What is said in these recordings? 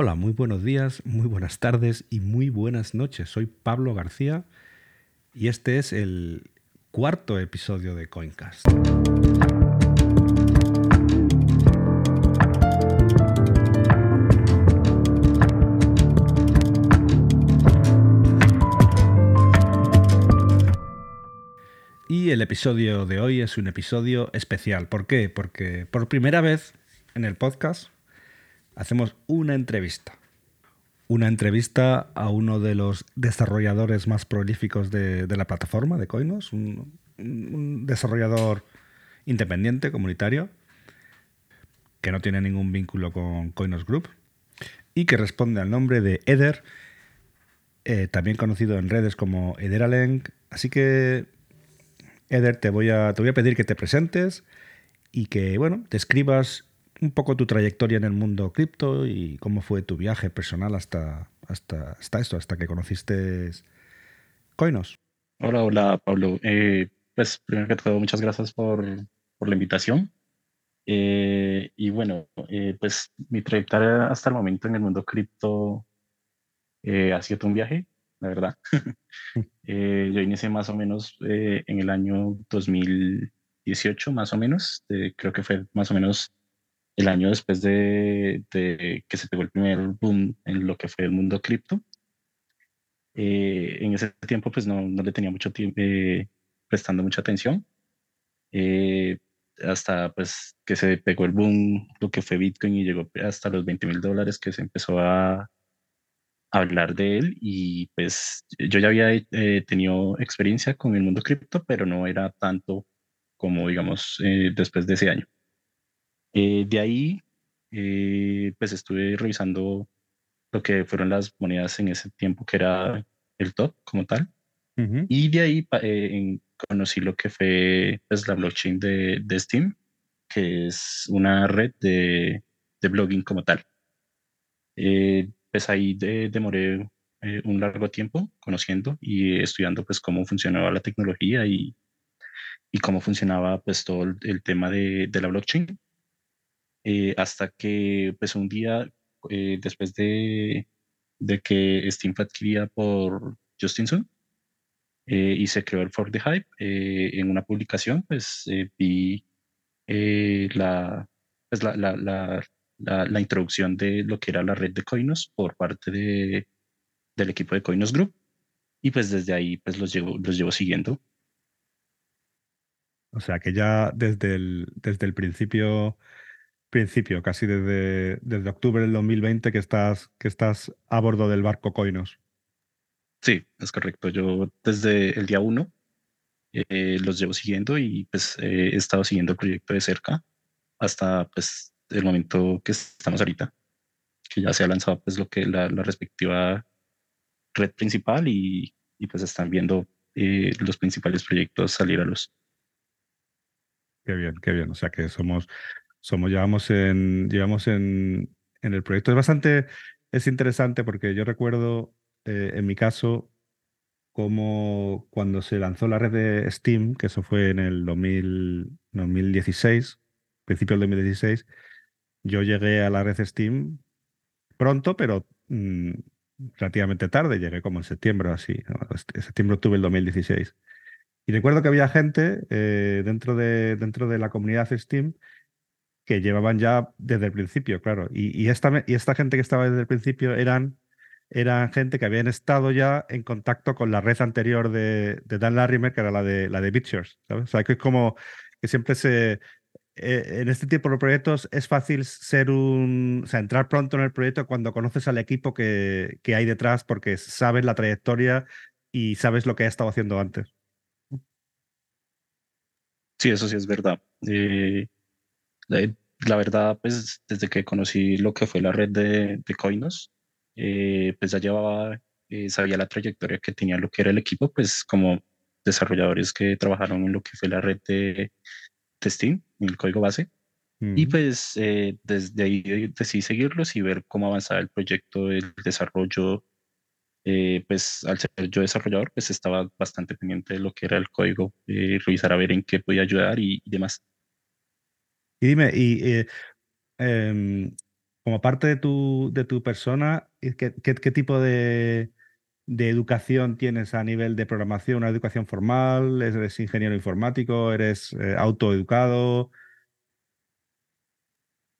Hola, muy buenos días, muy buenas tardes y muy buenas noches. Soy Pablo García y este es el cuarto episodio de Coincast. Y el episodio de hoy es un episodio especial. ¿Por qué? Porque por primera vez en el podcast hacemos una entrevista. Una entrevista a uno de los desarrolladores más prolíficos de, la plataforma de Coinos, un, desarrollador independiente, comunitario, que no tiene ningún vínculo con Coinos Group y que responde al nombre de Eder, eh, también conocido en redes como Ederaleng. Así que, Eder, te voy, a, te voy a pedir que te presentes y que, bueno, te escribas un poco tu trayectoria en el mundo cripto y cómo fue tu viaje personal hasta, hasta, hasta esto, hasta que conociste Coinos. Hola, hola Pablo. Eh, pues primero que todo, muchas gracias por, por la invitación. Eh, y bueno, eh, pues mi trayectoria hasta el momento en el mundo cripto ha sido un viaje, la verdad. yo inicié más o menos en el año 2018, más o menos. creo que fue más o menos el año después de, que se pegó el primer boom en lo que fue el mundo cripto. Eh, en ese tiempo pues no, le tenía mucho tiempo eh, prestando mucha atención. Eh, hasta pues que se pegó el boom, lo que fue Bitcoin y llegó hasta los 20 mil dólares que se empezó a, hablar de él y pues yo ya había tenido experiencia con el mundo cripto, pero no era tanto como digamos después de ese año. Eh, de ahí, eh, pues estuve revisando lo que fueron las monedas en ese tiempo, que era el top como tal. Y de ahí eh, conocí lo que fue pues, la blockchain de, de, Steam, que es una red de, de blogging como tal. pues ahí demoré un largo tiempo conociendo y estudiando pues cómo funcionaba la tecnología y, y cómo funcionaba pues todo el, el tema de, de la blockchain. Eh, hasta que pues un día eh, después de, de, que Steam fue adquirida por Justinson eh, y se creó el Fork the Hype, en una publicación pues vi la, pues, la, la, la, introducción de lo que era la red de Coinos por parte de, del equipo de Coinos Group y pues desde ahí pues los llevo, los llevo siguiendo. O sea que ya desde el, desde el principio principio, casi desde, desde octubre del 2020 que estás, que estás a bordo del barco Coinos. Sí, es correcto. Yo desde el día uno eh, los llevo siguiendo y pues he estado siguiendo el proyecto de cerca hasta pues el momento que estamos ahorita, que ya se ha lanzado pues lo que la, la respectiva red principal y, y pues están viendo eh, los principales proyectos salir a luz. Qué bien, qué bien. O sea que somos somos, llevamos en, llevamos en, en el proyecto. Es bastante, es interesante porque yo recuerdo, eh, en mi caso, como cuando se lanzó la red de Steam, que eso fue en el 2000, 2016, principio del 2016, yo llegué a la red Steam pronto, pero mm, relativamente tarde, llegué como en septiembre así, en septiembre octubre del 2016. Y recuerdo que había gente eh, dentro, de, dentro de la comunidad Steam que llevaban ya desde el principio, claro. Y, esta, y esta gente que estaba desde el principio eran, eran gente que habían estado ya en contacto con la red anterior de, Dan Larimer, que era la de, la de ¿sabes? O sea, que es como que siempre se... Eh, en este tipo de proyectos es fácil ser un... O sea, entrar pronto en el proyecto cuando conoces al equipo que, que hay detrás porque sabes la trayectoria y sabes lo que ha estado haciendo antes. Sí, eso sí es verdad. Eh, la verdad, pues desde que conocí lo que fue la red de, de Coinos, eh, pues ya llevaba, eh, sabía la trayectoria que tenía lo que era el equipo, pues como desarrolladores que trabajaron en lo que fue la red de, de Steam, en el código base. Y pues eh, desde ahí decidí seguirlos y ver cómo avanzaba el proyecto, el desarrollo. pues al ser yo desarrollador, pues estaba bastante pendiente de lo que era el código, revisar a ver en qué podía ayudar y demás. Y dime, y eh, em, como parte de tu, de tu persona, ¿qué, qué, qué tipo de, de, educación tienes a nivel de programación? ¿Una educación formal? ¿Eres ingeniero informático? ¿Eres eh, autoeducado?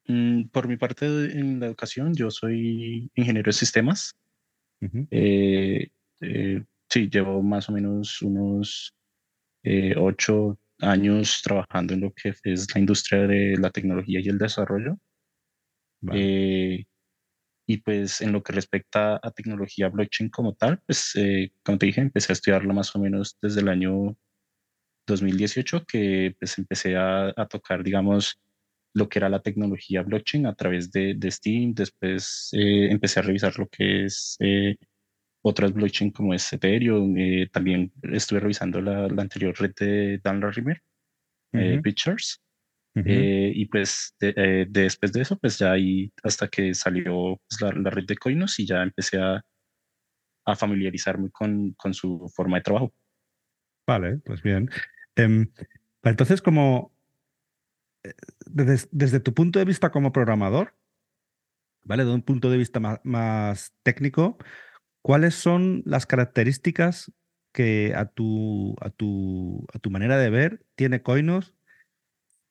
Mm, por mi parte en la educación, yo soy ingeniero de sistemas. Uh -huh. eh, eh, sí, llevo más o menos unos eh, ocho años trabajando en lo que es la industria de la tecnología y el desarrollo. Vale. Eh, y pues en lo que respecta a tecnología blockchain como tal, pues eh, como te dije, empecé a estudiarlo más o menos desde el año 2018, que pues empecé a, a tocar, digamos, lo que era la tecnología blockchain a través de, de Steam. Después eh, empecé a revisar lo que es eh, otras blockchain como es Ethereum. Eh, también estuve revisando la, la, anterior red de Dan Larimer, uh -huh. Pictures. Uh -huh. y pues de, de, después de eso, pues ya ahí hasta que salió pues, la, la, red de Coinos y ya empecé a, a familiarizarme con, con, su forma de trabajo. Vale, pues bien. Um, entonces, como desde, desde, tu punto de vista como programador, ¿vale? De un punto de vista más, más, técnico, ¿cuáles son las características que a tu, a tu, a tu manera de ver tiene Coinos,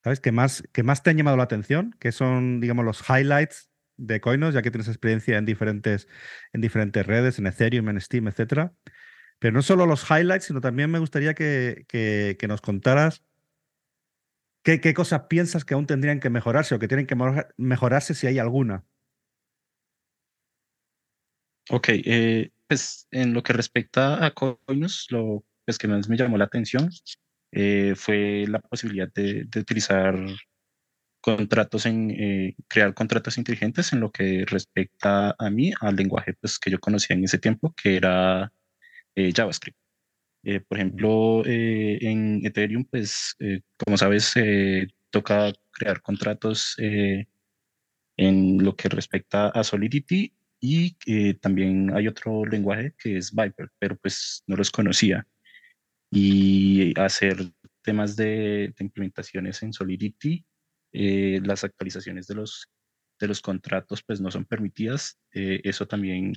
¿sabes? Que más, que más te han llamado la atención, que son, digamos, los highlights de Coinos, ya que tienes experiencia en diferentes, en diferentes redes, en Ethereum, en Steam, etcétera. Pero no solo los highlights, sino también me gustaría que, que, nos contaras ¿Qué, ¿Qué, cosas piensas que aún tendrían que mejorarse o que tienen que mejorarse si hay alguna? Ok, eh, pues en lo que respecta a Coinus, lo pues, que más me llamó la atención eh, fue la posibilidad de, utilizar contratos en eh, crear contratos inteligentes en lo que respecta a mí, al lenguaje pues, que yo conocía en ese tiempo, que era JavaScript. Por ejemplo, en Ethereum, pues, como sabes, toca crear contratos en lo que respecta a Solidity y también hay otro lenguaje que es Viper, pero pues no los conocía. Y hacer temas de, de implementaciones en Solidity, las actualizaciones de los, de los contratos pues no son permitidas. eso también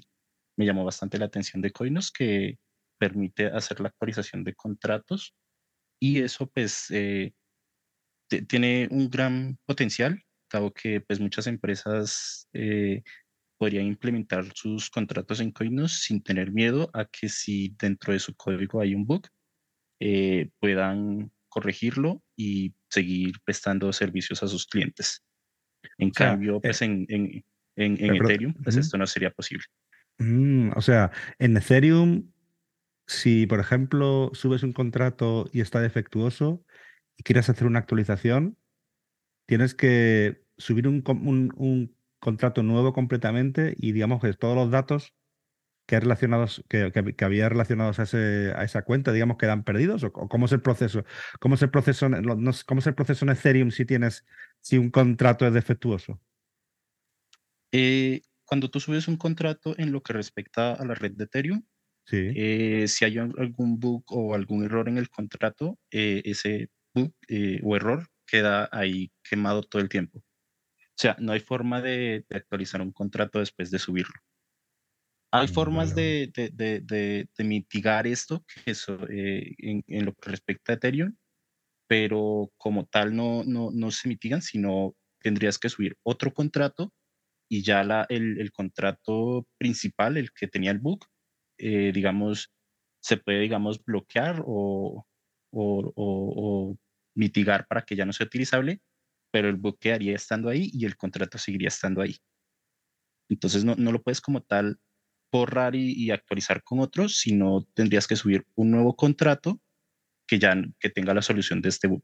me llamó bastante la atención de Coinos, que permite hacer la actualización de contratos y eso pues eh, tiene un gran potencial, dado que pues muchas empresas eh, podrían implementar sus contratos en Coinos sin tener miedo a que si dentro de su código hay un bug, eh, puedan corregirlo y seguir prestando servicios a sus clientes. En o sea, cambio, pues en, en, en, en Ethereum, pues uh -huh. esto no sería posible. Mm, o sea, en Ethereum si, por ejemplo, subes un contrato y está defectuoso y quieres hacer una actualización, tienes que subir un, un, un contrato nuevo completamente y digamos que todos los datos que, relacionados, que, que, que había relacionados a, ese, a, esa cuenta, digamos, quedan perdidos? ¿O, cómo es el proceso? ¿Cómo es el proceso, no, ¿Cómo es el proceso en Ethereum si tienes si un contrato es defectuoso? Eh, cuando tú subes un contrato en lo que respecta a la red de Ethereum, Sí. Eh, si hay algún bug o algún error en el contrato, eh, ese bug o error queda ahí quemado todo el tiempo. O sea, no hay forma de, de actualizar un contrato después de subirlo. Hay mm, formas de, de, de, mitigar esto que eso, en, en, lo que respecta a Ethereum, pero como tal no, no, no se mitigan, sino tendrías que subir otro contrato y ya la, el, el contrato principal, el que tenía el bug, eh, digamos, se puede, digamos, bloquear o, o, o, o, mitigar para que ya no sea utilizable, pero el bug quedaría estando ahí y el contrato seguiría estando ahí. Entonces no, no lo puedes como tal borrar y, y, actualizar con otros, sino tendrías que subir un nuevo contrato que ya que tenga la solución de este bug.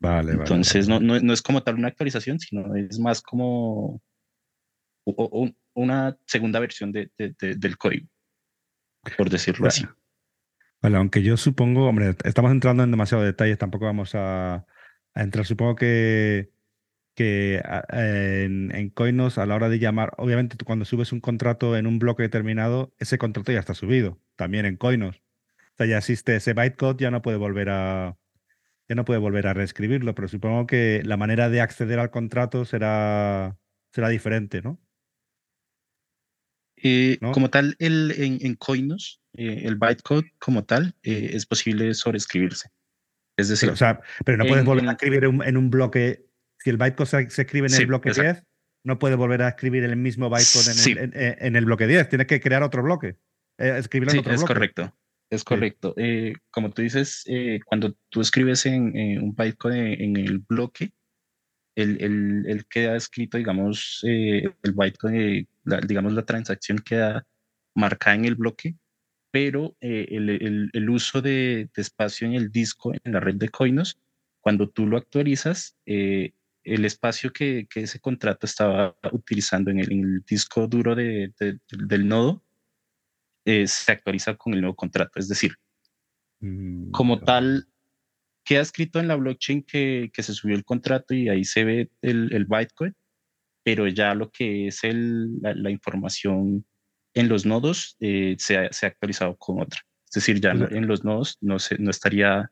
Vale, Entonces vale, vale. No, no, no, es como tal una actualización, sino es más como un, una segunda versión de, de, de, del código, por decirlo vale. así. Vale, aunque yo supongo, hombre, estamos entrando en demasiados detalles, tampoco vamos a, a entrar. Supongo que, que en, en, Coinos, a la hora de llamar, obviamente tú cuando subes un contrato en un bloque determinado, ese contrato ya está subido, también en Coinos. O sea, ya existe ese bytecode, ya no puede volver a, ya no puede volver a reescribirlo, pero supongo que la manera de acceder al contrato será, será diferente, ¿no? Eh, ¿No? Como tal, el, en, en Coinos, eh, el bytecode como tal eh, es posible sobreescribirse. Es decir, Pero, o sea, pero no puedes en- volver en- a escribir un- en un bloque. Si el bytecode se, se escribe en Sí, el bloque exacto. 10, no puedes volver a escribir el mismo bytecode en, Sí. el, en, en- en el bloque 10. Tienes que crear otro bloque. eh, escribirlo en Sí, otro es bloque. correcto. Es correcto. Eh, como tú dices, eh, cuando tú escribes en, en un bytecode en el bloque, el, el, el queda escrito, digamos, eh, el bytecode, la, digamos, la transacción queda marcada en el bloque, pero eh, el, el, el uso de, de espacio en el disco, en la red de Coinos, cuando tú lo actualizas, eh, el espacio que, que ese contrato estaba utilizando en el, en el disco duro de, de, del nodo, eh, se actualiza con el nuevo contrato. Es decir, Mm, como vale. tal, queda escrito en la blockchain que, que se subió el contrato y ahí se ve el, el bytecode, pero ya lo que es la, la información en los nodos eh, se, ha, se, ha, actualizado con otra. Es decir, ya en los nodos no, se, no estaría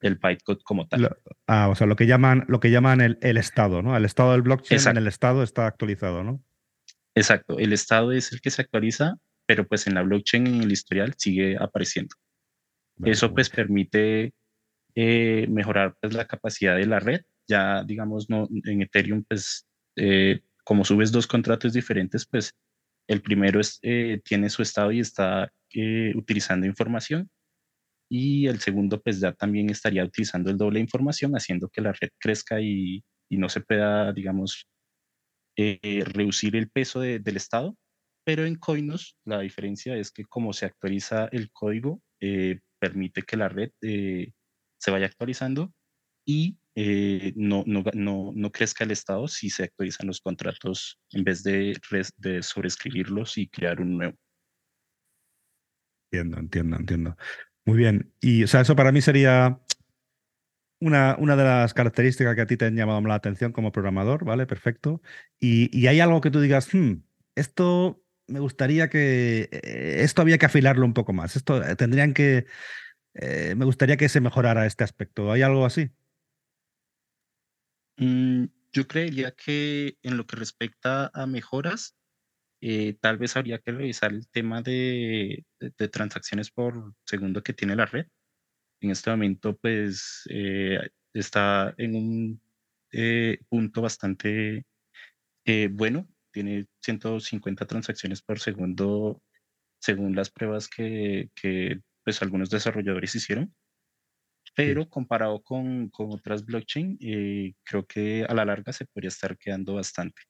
el bytecode como tal. Lo, ah, o sea, lo que llaman, lo que llaman el, el estado, ¿no? El estado del blockchain Exacto. en el estado está actualizado, ¿no? Exacto. El estado es el que se actualiza, pero pues en la blockchain, en el historial, sigue apareciendo. Vale, Eso pues bueno. permite eh, mejorar pues, la capacidad de la red. Ya, digamos, no, en Ethereum, pues, eh, como subes dos contratos diferentes, pues el primero es, eh, tiene su estado y está eh, utilizando información. Y el segundo, pues ya también estaría utilizando el doble información, haciendo que la red crezca y, no se pueda, digamos, eh, reducir el peso de, del estado. Pero en Coinos, la diferencia es que como se actualiza el código, permite que la red se vaya actualizando y eh, no, no, no, no, crezca el estado si se actualizan los contratos en vez de, de sobreescribirlos y crear un nuevo. Entiendo, entiendo, entiendo. Muy bien. Y o sea, eso para mí sería una, una, de las características que a ti te han llamado la atención como programador, ¿vale? Perfecto. Y, y hay algo que tú digas, hmm, esto me gustaría que, eh, esto había que afilarlo un poco más, esto eh, tendrían que, me gustaría que se mejorara este aspecto. ¿Hay algo así? Mm, yo creería que en lo que respecta a mejoras, eh, tal vez habría que revisar el tema de, transacciones por segundo que tiene la red. En este momento, pues, eh, está en un eh, punto bastante bueno. Tiene 150 transacciones por segundo según las pruebas que, que pues, algunos desarrolladores hicieron. Pero comparado con, con, otras blockchain, eh, creo que a la larga se podría estar quedando bastante.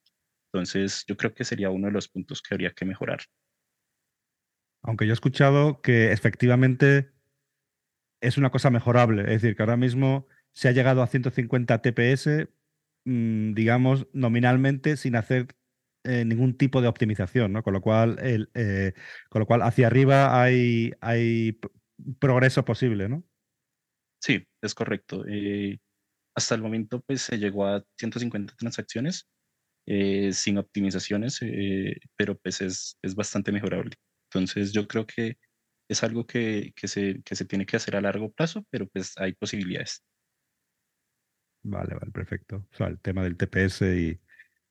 Entonces, yo creo que sería uno de los puntos que habría que mejorar. Aunque yo he escuchado que efectivamente es una cosa mejorable, es decir, que ahora mismo se ha llegado a 150 TPS, mmm, digamos, nominalmente sin hacer eh, ningún tipo de optimización, ¿no? Con lo cual, el, eh, con lo cual hacia arriba hay, hay progreso posible, ¿no? Es correcto. Eh, hasta el momento, pues se llegó a 150 transacciones eh, sin optimizaciones, eh, pero pues es, es, bastante mejorable. Entonces, yo creo que es algo que, que, se, que se tiene que hacer a largo plazo, pero pues hay posibilidades. Vale, vale, perfecto. O sea, el tema del TPS y,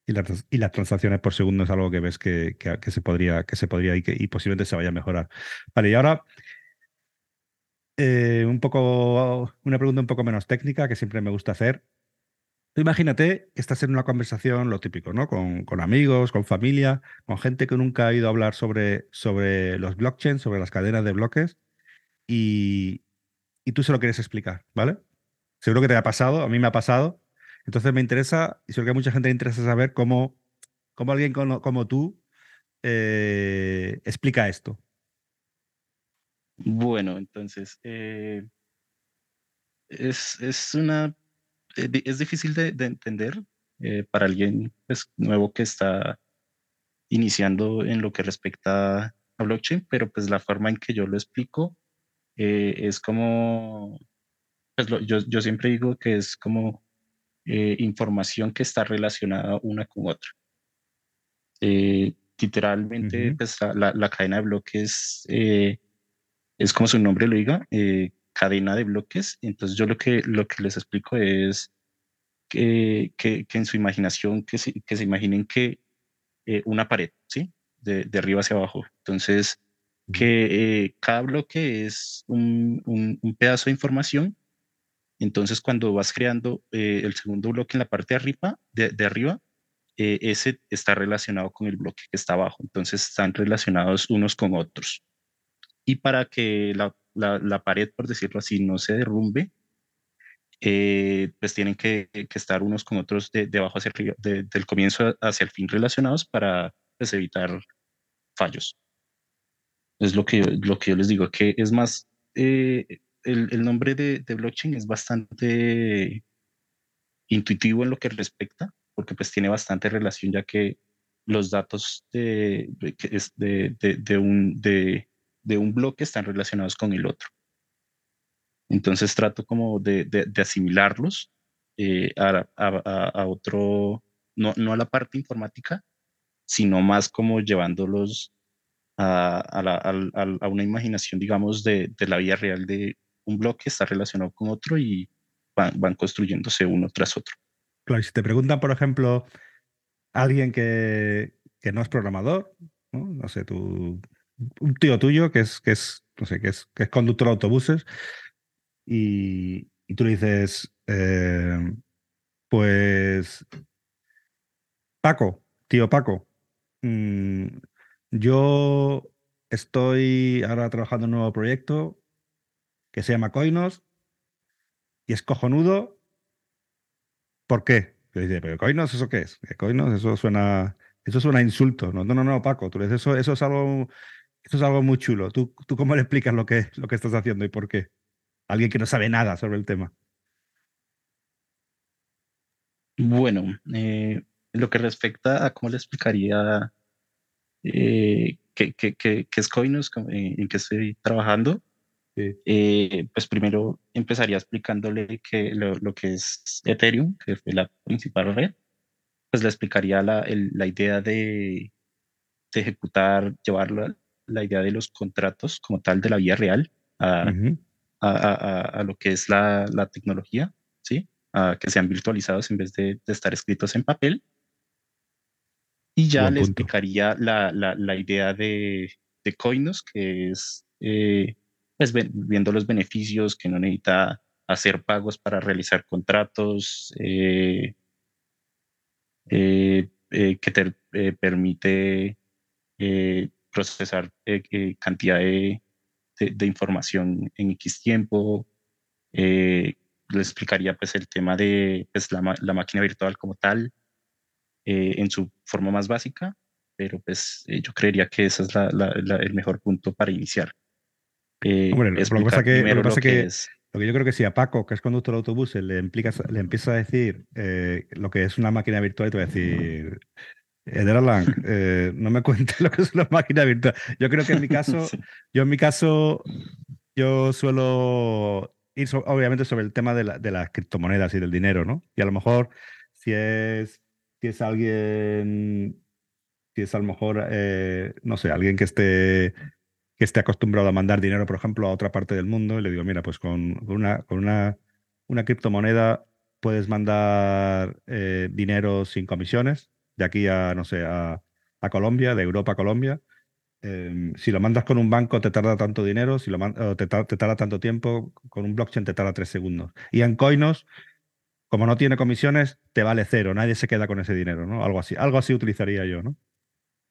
y, la, y las transacciones por segundo es algo que ves que, que, que se podría, que se podría y, que, y posiblemente se vaya a mejorar. Vale, y ahora eh, un poco, una pregunta un poco menos técnica que siempre me gusta hacer. Imagínate que estás en una conversación, lo típico, ¿no? Con, con, amigos, con familia, con gente que nunca ha oído hablar sobre, sobre los blockchains, sobre las cadenas de bloques, y, y tú se lo quieres explicar, ¿vale? Seguro que te ha pasado, a mí me ha pasado. Entonces me interesa, y seguro que a mucha gente le interesa saber cómo, cómo alguien como, como tú eh, explica esto. Bueno, entonces, eh, es, es, una, es difícil de, de entender eh, para alguien pues, nuevo que está iniciando en lo que respecta a blockchain, pero pues la forma en que yo lo explico eh, es como, pues lo, yo, yo siempre digo que es como eh, información que está relacionada una con otra. Eh, literalmente, uh -huh. pues la, la, cadena de bloques eh, es como su nombre lo diga, eh, cadena de bloques. Entonces yo lo que, lo que les explico es que, que, en su imaginación, que se, que se imaginen que eh, una pared, ¿sí? De, de, arriba hacia abajo. Entonces, que eh, cada bloque es un, un, pedazo de información. Entonces, cuando vas creando eh, el segundo bloque en la parte de arriba, de, de arriba ese está relacionado con el bloque que está abajo. Entonces, están relacionados unos con otros. Y para que la, la, la pared, por decirlo así, no se derrumbe, eh, pues tienen que, que, estar unos con otros de, de abajo hacia arriba, del comienzo hacia el fin relacionados para pues, evitar fallos. Es lo que, lo que yo les digo, que es más, eh, el, el, nombre de, de, blockchain es bastante intuitivo en lo que respecta, porque pues tiene bastante relación ya que los datos de, de, de un, de, de un bloque están relacionados con el otro. Entonces trato como de, de, asimilarlos eh, a, a, a, otro, no, no a la parte informática, sino más como llevándolos a, la, a, una imaginación, digamos, de, de, la vida real de un bloque está relacionado con otro y van, van construyéndose uno tras otro. Claro, si te preguntan, por ejemplo, alguien que, que no es programador, ¿no? no sé, tú, un tío tuyo que es, que es, no sé, que es, que es conductor de autobuses y, y tú le dices, eh, pues, Paco, tío Paco, mmm, yo estoy ahora trabajando en un nuevo proyecto que se llama Coinos y es cojonudo. ¿Por qué? Yo dice, pero Coinos, ¿eso qué es? Coinos, eso suena, eso suena a insulto. No, no, no, Paco, tú dices, eso, eso es algo, eso es algo muy chulo. ¿Tú, tú cómo le explicas lo que, lo que estás haciendo y por qué? alguien que no sabe nada sobre el tema. Bueno, eh, lo que respecta a cómo le explicaría eh, qué, es Coinus, eh, en qué estoy trabajando, eh, pues primero empezaría explicándole que lo, que es Ethereum, que fue la principal red, pues le explicaría la, la idea de, de, ejecutar, llevar la, idea de los contratos como tal de la vida real a, a, lo que es la, la, tecnología, ¿sí? A que sean virtualizados en vez de, de estar escritos en papel. Y ya le explicaría la, la, idea de, de Coinos, que es eh, pues viendo los beneficios, que no necesita hacer pagos para realizar contratos, eh, eh, que te permite procesar cantidad de, de, información en X tiempo. Eh, le explicaría pues el tema de pues, la, la máquina virtual como tal eh, en su forma más básica, pero pues eh, yo creería que ese es la, la, el mejor punto para iniciar. Hombre, lo que pasa que, lo que, pasa que, es, lo que yo creo que si a Paco, que es conductor de autobús, le, implica, le empieza a decir lo que es una máquina virtual, te va a decir, Ederlang, eh, no me cuentes lo que es una máquina virtual. Yo creo que en mi caso, yo en mi caso, yo suelo ir obviamente sobre el tema de, la, de, las criptomonedas y del dinero, ¿no? Y a lo mejor si es, si es alguien, si es a lo mejor, eh, no sé, alguien que esté, que esté acostumbrado a mandar dinero, por ejemplo, a otra parte del mundo, y le digo, mira, pues con, una, con una, una criptomoneda puedes mandar eh, dinero sin comisiones, de aquí a, no sé, a, a Colombia, de Europa a Colombia. Em, si lo mandas con un banco te tarda tanto dinero, si lo te, te, tarda tanto tiempo, con un blockchain te tarda tres segundos. Y en Coinos, como no tiene comisiones, te vale cero, nadie se queda con ese dinero, ¿no? Algo así, algo así utilizaría yo, ¿no?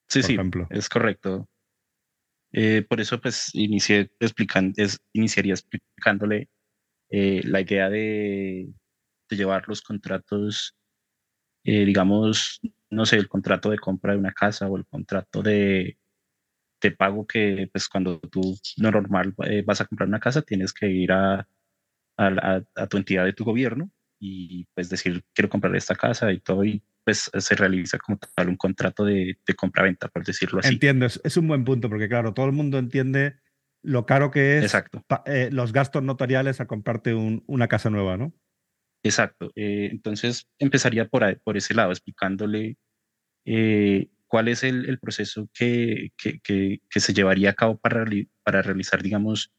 Sí, sí, es correcto. Eh, por eso, pues, inicié explicando, es, iniciaría explicándole eh, la idea de, de, llevar los contratos, eh, digamos, no sé, el contrato de compra de una casa o el contrato de, de pago que pues cuando tú normal eh, vas a comprar una casa tienes que ir a, a, a, tu entidad de tu gobierno y pues decir quiero comprar esta casa y todo y pues se realiza como tal un contrato de, de compra-venta, por decirlo así. Entiendo, es, es, un buen punto porque claro, todo el mundo entiende lo caro que es Exacto. Eh, los gastos notariales a comprarte un, una casa nueva, ¿no? Exacto. Eh, entonces empezaría por, por ese lado, explicándole eh, cuál es el, el proceso que, que, que, se llevaría a cabo para, para realizar, digamos,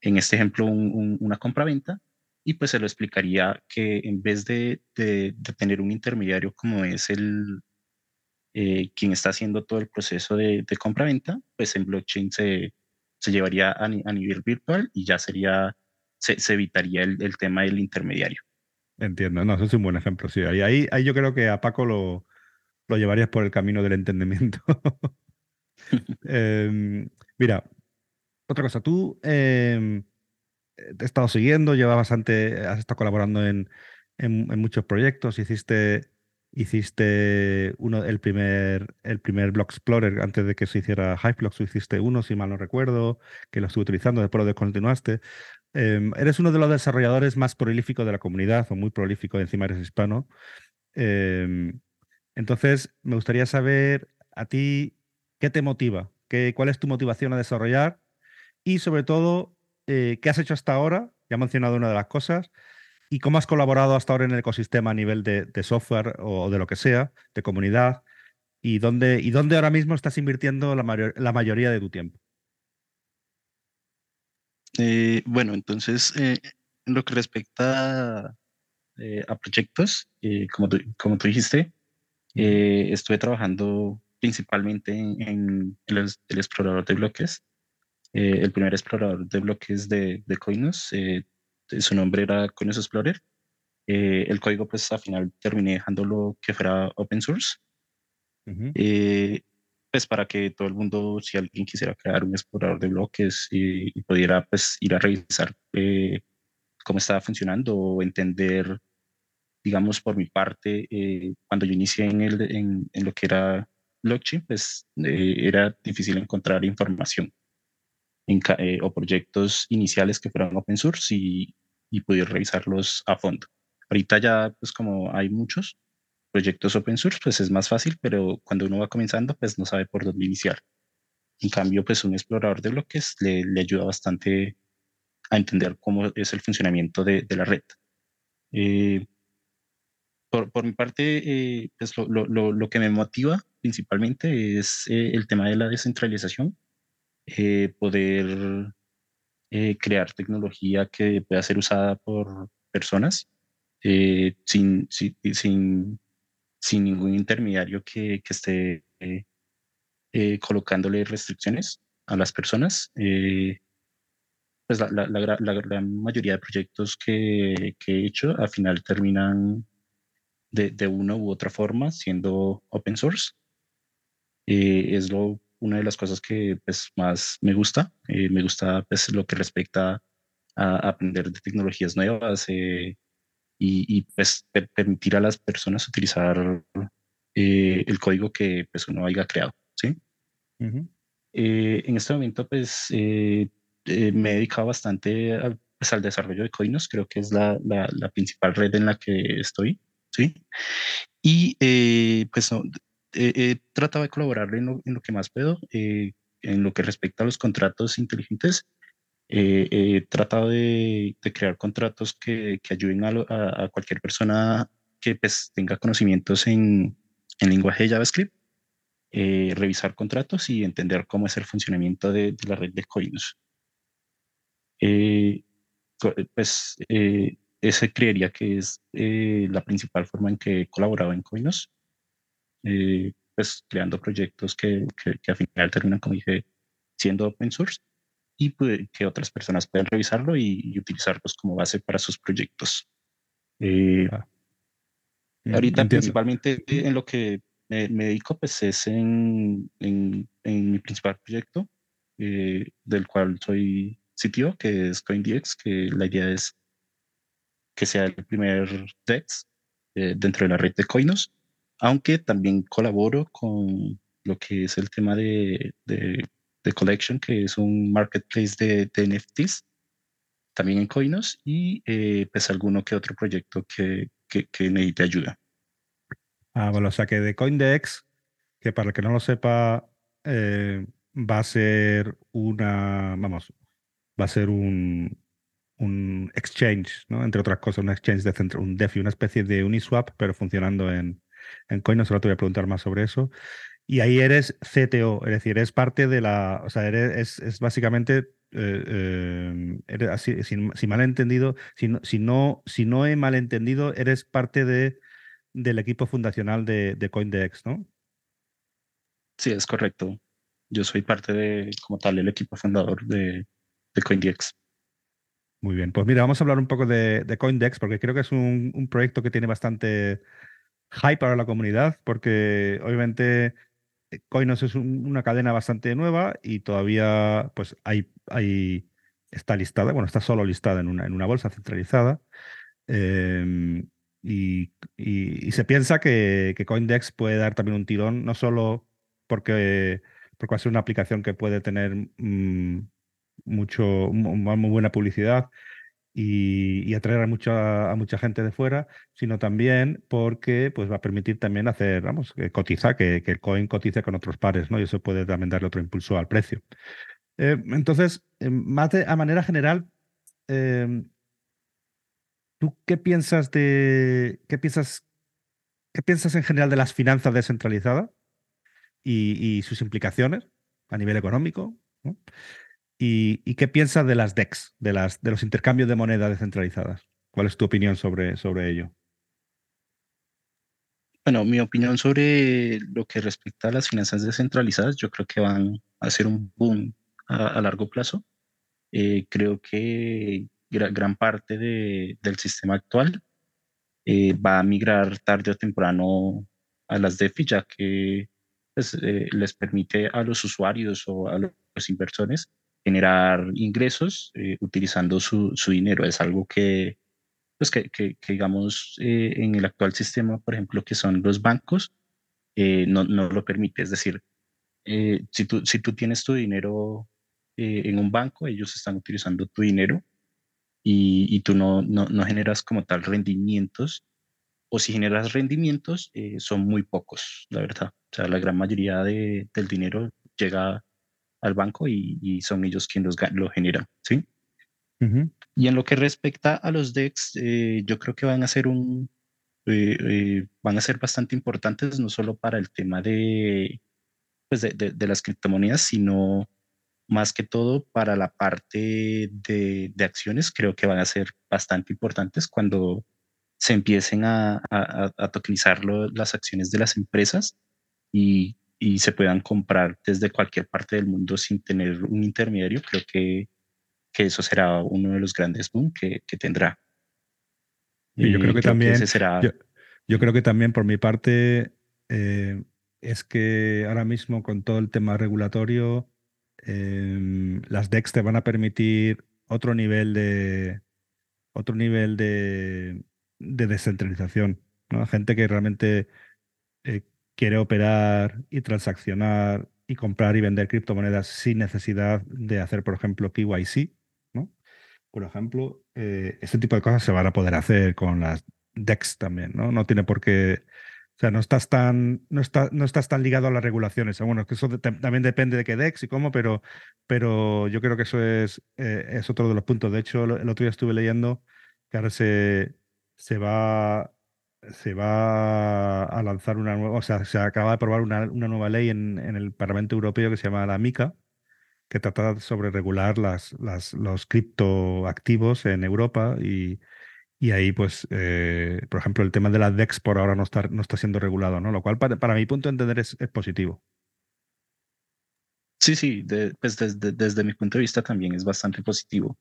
en este ejemplo, una compra-venta y pues se lo explicaría que en vez de, de, tener un intermediario como es el eh, quien está haciendo todo el proceso de, de compra-venta, pues en blockchain se, se llevaría a, a, nivel virtual y ya sería, se, se evitaría el, el, tema del intermediario. Entiendo, no, eso es un buen ejemplo, sí. Ahí, ahí, ahí yo creo que a Paco lo, lo llevarías por el camino del entendimiento. eh, mira, otra cosa, tú eh, te he estado siguiendo, llevas bastante, has estado colaborando en, en, muchos proyectos, hiciste, hiciste uno, el primer, el primer Block Explorer antes de que se hiciera Hypeblocks, hiciste uno, si mal no recuerdo, que lo estuve utilizando, después lo descontinuaste. Eh, eres uno de los desarrolladores más prolíficos de la comunidad, o muy prolífico, encima eres hispano. Eh, entonces, me gustaría saber a ti qué te motiva, qué, cuál es tu motivación a desarrollar y sobre todo, eh, qué has hecho hasta ahora, ya he mencionado una de las cosas, y cómo has colaborado hasta ahora en el ecosistema a nivel de, de software o de lo que sea, de comunidad, y dónde, y dónde ahora mismo estás invirtiendo la, mayor, la mayoría de tu tiempo. Eh, bueno, entonces, eh, en lo que respecta eh, a proyectos, como, tú, como tú dijiste, estuve trabajando principalmente en, en el, el, explorador de bloques, el primer explorador de bloques de, de Coinus, su nombre era Coinus Explorer. el código, pues, al final terminé dejándolo que fuera open source. Uh -huh pues para que todo el mundo, si alguien quisiera crear un explorador de bloques y, y pudiera pues ir a revisar eh, cómo estaba funcionando o entender, digamos, por mi parte, eh, cuando yo inicié en, el, en, en, lo que era blockchain, pues eh, era difícil encontrar información en, eh, o proyectos iniciales que fueran open source y, y pudiera revisarlos a fondo. Ahorita ya, pues como hay muchos, proyectos open source, pues es más fácil, pero cuando uno va comenzando, pues no sabe por dónde iniciar. En cambio, pues un explorador de bloques le, ayuda bastante a entender cómo es el funcionamiento de, la red. Eh, por, por, mi parte, eh, pues lo, lo, lo, que me motiva principalmente es eh, el tema de la descentralización, eh, poder crear tecnología que pueda ser usada por personas sin, sin sin ningún intermediario que, que esté eh, eh, colocándole restricciones a las personas. Eh, pues la, la, la, la, gran mayoría de proyectos que, que, he hecho al final terminan de, de una u otra forma siendo open source. es lo, una de las cosas que pues, más me gusta. me gusta pues, lo que respecta a aprender de tecnologías nuevas, y, y pues per permitir a las personas utilizar eh, el código que pues uno haya creado, ¿sí? Uh -huh. eh, en este momento pues eh, me he dedicado bastante a, pues, al desarrollo de Coinos, creo que es la, la, la, principal red en la que estoy, ¿sí? Y pues no, he tratado de colaborar en lo, en lo que más puedo, en lo que respecta a los contratos inteligentes, eh, tratado de, de, crear contratos que, que ayuden a, a, a, cualquier persona que pues, tenga conocimientos en, en lenguaje de JavaScript, eh, revisar contratos y entender cómo es el funcionamiento de, de la red de Coinus. Eh, pues eh, ese creería que es eh, la principal forma en que he colaborado en Coinus, pues creando proyectos que, que, que al final terminan, como dije, siendo open source y que otras personas puedan revisarlo y, y utilizarlos como base para sus proyectos. Eh, ah. Ahorita Entiendo. principalmente en lo que me, me, dedico pues es en, en, en mi principal proyecto eh, del cual soy sitio que es CoinDX, que la idea es que sea el primer DEX eh, dentro de la red de Coinos, aunque también colaboro con lo que es el tema de, de The Collection, que es un marketplace de, NFTs, también en Coinos, y eh, pues alguno que otro proyecto que, que, que, necesite ayuda. Ah, bueno, o sea que de CoinDex, que para el que no lo sepa, eh, va a ser una, vamos, va a ser un, un exchange, ¿no? Entre otras cosas, un exchange de centro, un DeFi, una especie de Uniswap, pero funcionando en, en Coinos. Ahora te voy a preguntar más sobre eso. Y ahí eres CTO, es decir, eres parte de la, o sea, eres, es, básicamente, eh, eres así, si, mal entendido, si no, si, no, si no he malentendido, eres parte de, del equipo fundacional de, de CoinDex, ¿no? Sí, es correcto. Yo soy parte de, como tal, el equipo fundador de, de CoinDex. Muy bien, pues mira, vamos a hablar un poco de, de CoinDex porque creo que es un, un, proyecto que tiene bastante hype para la comunidad porque obviamente eh, Coinos es una cadena bastante nueva y todavía pues hay, hay, está listada, bueno, está solo listada en una, en una bolsa centralizada. Eh, y, y, se piensa que, que, Coindex puede dar también un tirón, no solo porque, porque va a ser una aplicación que puede tener mmm, mucho, muy buena publicidad, y, atraer a mucha, a mucha gente de fuera, sino también porque pues, va a permitir también hacer, vamos, que cotiza, que, que el coin cotice con otros pares, ¿no? Y eso puede también darle otro impulso al precio. Eh, entonces, más de, a manera general, eh, ¿tú qué piensas de, qué piensas, qué piensas en general de las finanzas descentralizadas y, y sus implicaciones a nivel económico? ¿no? ¿Y, qué piensas de las DEX, de, las, de los intercambios de moneda descentralizadas? ¿Cuál es tu opinión sobre, sobre ello? Bueno, mi opinión sobre lo que respecta a las finanzas descentralizadas, yo creo que van a ser un boom a, largo plazo. Eh, creo que gran parte del sistema actual eh, va a migrar tarde o temprano a las DeFi, ya que pues, eh, les permite a los usuarios o a los inversores generar ingresos eh, utilizando su, su, dinero. Es algo que, pues que, que, digamos, eh, en el actual sistema, por ejemplo, que son los bancos, eh, no, no, lo permite. Es decir, si, tú, si tú tienes tu dinero en un banco, ellos están utilizando tu dinero y, y tú no, no, no, generas como tal rendimientos. O si generas rendimientos, son muy pocos, la verdad. O sea, la gran mayoría de, del dinero llega al banco y, son ellos quienes lo generan, ¿sí? Y en lo que respecta a los DEX, eh, yo creo que van a ser un, eh, eh, van a ser bastante importantes, no solo para el tema de, pues de, de, las criptomonedas, sino más que todo para la parte de, de, acciones, creo que van a ser bastante importantes cuando se empiecen a, a, a tokenizar las acciones de las empresas y y se puedan comprar desde cualquier parte del mundo sin tener un intermediario, creo que, que eso será uno de los grandes boom que, que tendrá. Y yo creo que también, será... yo, creo que también por mi parte eh, es que ahora mismo con todo el tema regulatorio, em, las DEX te van a permitir otro nivel de otro nivel de, de descentralización. ¿no? Gente que realmente eh, quiere operar y transaccionar y comprar y vender criptomonedas sin necesidad de hacer, por ejemplo, KYC, ¿no? Por ejemplo, eh, este tipo de cosas se van a poder hacer con las DEX también, ¿no? No tiene por qué, o sea, no estás tan, no, está, no estás tan ligado a las regulaciones. Bueno, que eso también depende de qué DEX y cómo, pero, pero yo creo que eso es, eh, es otro de los puntos. De hecho, el otro día estuve leyendo que ahora se, se va se va a lanzar una nueva, o sea, se acaba de aprobar una, nueva ley en, el Parlamento Europeo que se llama la MICA, que trata sobre regular las, las, los criptoactivos en Europa y, y ahí, pues, eh, por ejemplo, el tema de la DEX por ahora no está, no está siendo regulado, ¿no? Lo cual, para, mi punto de entender, es, positivo. Sí, sí, pues desde, desde, mi punto de vista también es bastante positivo.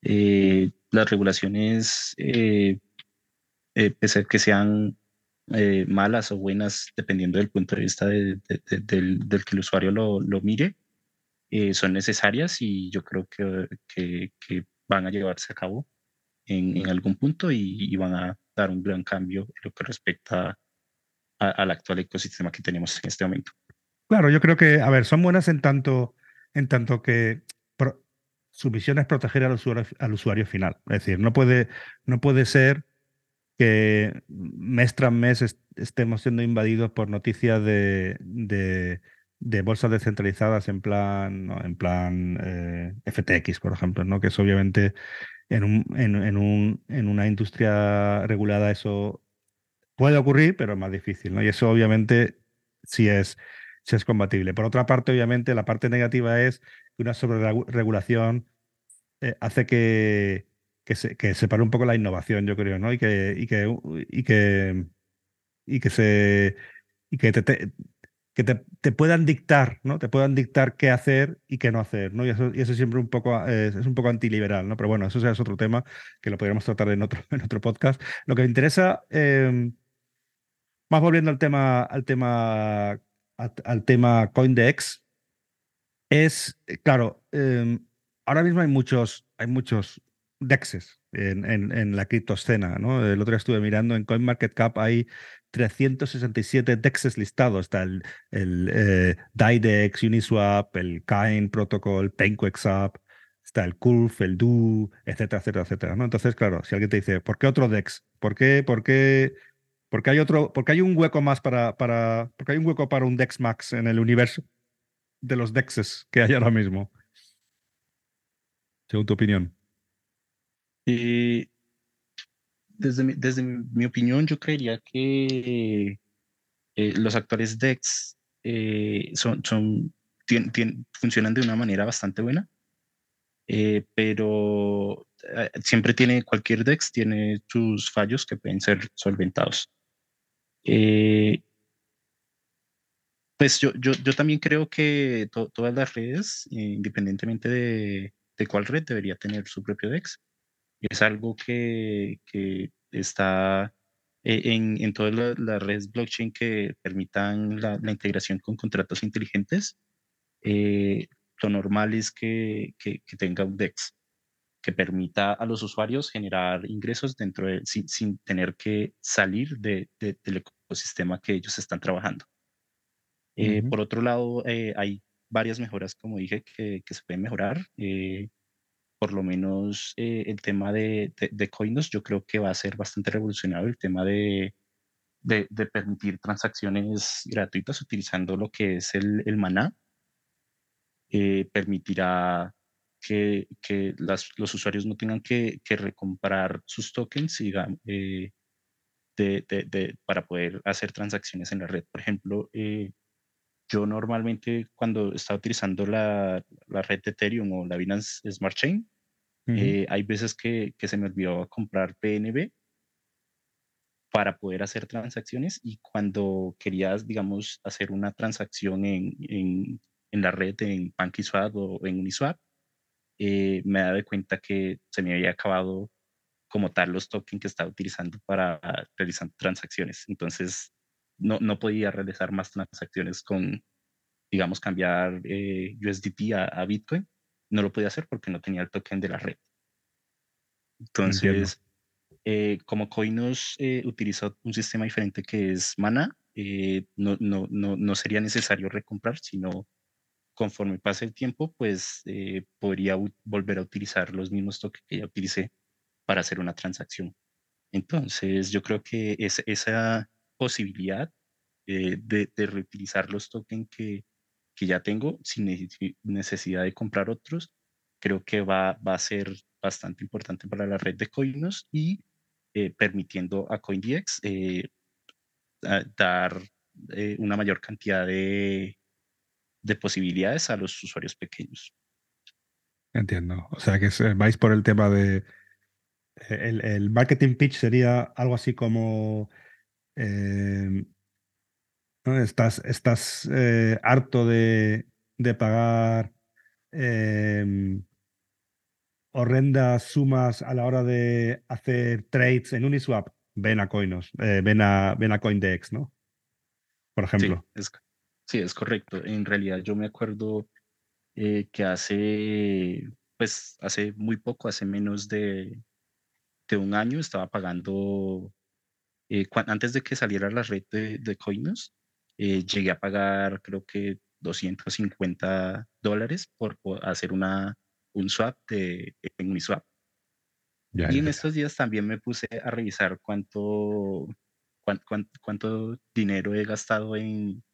Eh, las regulaciones eh, eh, pese a que sean eh, malas o buenas, dependiendo del punto de vista del, del, que el usuario lo, lo mire, eh, son necesarias y yo creo que, que, que, van a llevarse a cabo en, en algún punto y, van a dar un gran cambio en lo que respecta al actual ecosistema que tenemos en este momento. Claro, yo creo que, a ver, son buenas en tanto, en tanto que su misión es proteger al usuario, al usuario final. Es decir, no puede, no puede ser que mes tras mes estemos siendo invadidos por noticias de, de, bolsas descentralizadas en plan, en plan eh, FTX, por ejemplo, ¿no? que es obviamente en, un, en, un, en una industria regulada eso puede ocurrir, pero es más difícil. ¿no? Y eso obviamente sí es, si es compatible. Por otra parte, obviamente, la parte negativa es que una sobreregulación eh, hace que, que, se, que pare un poco la innovación, yo creo, ¿no? Y que, y que, y que, y que se y que te, que te, puedan dictar, ¿no? Te puedan dictar qué hacer y qué no hacer, ¿no? Y eso, y eso siempre un poco, es, un poco antiliberal, ¿no? Pero bueno, eso es otro tema que lo podríamos tratar en otro, en otro podcast. Lo que me interesa, em, más volviendo al tema, al tema, al, tema CoinDex, es, eh, claro, em, ahora mismo hay muchos, hay muchos DEXs en, en, en la criptoescena, ¿no? El otro día estuve mirando en CoinMarketCap hay 367 DEXs listados. Está el, el eh, DIDEX, Uniswap, el Kain Protocol, PenQuexApp, está el Curve, el Do, etcétera, etcétera, etcétera. ¿no? Entonces, claro, si alguien te dice, ¿por qué otro DEX? ¿Por qué, por qué, porque hay otro, porque hay un hueco más para, para, porque hay un hueco para un DEX Max en el universo de los DEXs que hay ahora mismo? Según tu opinión. Desde mi, opinión, yo creería que eh, los actuales DEX eh, son, funcionan de una manera bastante buena, eh, pero siempre tiene, cualquier DEX tiene sus fallos que pueden ser solventados. pues yo, yo, yo, también creo que todas las redes, independientemente de, de cuál red, debería tener su propio DEX es algo que, está e, en, en todas las, redes blockchain que permitan la, integración con contratos inteligentes. Eh, lo normal es que, tenga un DEX que permita a los usuarios generar ingresos dentro de, sin, tener que salir del ecosistema que ellos están trabajando. Eh, por otro lado, eh, hay varias mejoras, como dije, que, se pueden mejorar por lo menos eh, el tema de, de, Coinos, yo creo que va a ser bastante revolucionario el tema de, de, permitir transacciones gratuitas utilizando lo que es el, el maná. Eh, permitirá que, que las, los usuarios no tengan que, que recomprar sus tokens eh, para poder hacer transacciones en la red. Por ejemplo, yo normalmente cuando estaba utilizando la, la, red de Ethereum o la Binance Smart Chain, eh, hay veces que, se me olvidó comprar PNB para poder hacer transacciones y cuando querías, digamos, hacer una transacción en, la red, en PancakeSwap o en Uniswap, eh, me daba cuenta que se me había acabado como tal los tokens que estaba utilizando para realizar transacciones. Entonces, no, no podía realizar más transacciones con, digamos, cambiar eh, USDT a Bitcoin no lo podía hacer porque no tenía el token de la red. Entonces, eh, como Coinos eh, utiliza un sistema diferente que es Mana, eh, no, no, no, no, sería necesario recomprar, sino conforme pase el tiempo, pues podría volver a utilizar los mismos tokens que ya utilicé para hacer una transacción. Entonces, yo creo que es, esa posibilidad de, de, reutilizar los tokens que, que ya tengo sin necesidad de comprar otros, creo que va, va a ser bastante importante para la red de Coinos y eh, permitiendo a CoinDX eh, dar eh, una mayor cantidad de, de, posibilidades a los usuarios pequeños. Entiendo. O sea que vais por el tema de... El, el marketing pitch sería algo así como Estás, estás eh, harto de, pagar em, horrendas sumas a la hora de hacer trades en Uniswap. Ven a Coinos, eh, ven, a, ven a Coindex, ¿no? Por ejemplo. Sí es, sí, es correcto. En realidad yo me acuerdo eh, que hace, pues, hace muy poco, hace menos de, de un año, estaba pagando, antes de que saliera la red de, de Coinos, eh, llegué a pagar creo que 250 dólares por, hacer una, un swap de, en mi swap. y en estos días también me puse a revisar cuánto, cuánto, dinero he gastado en,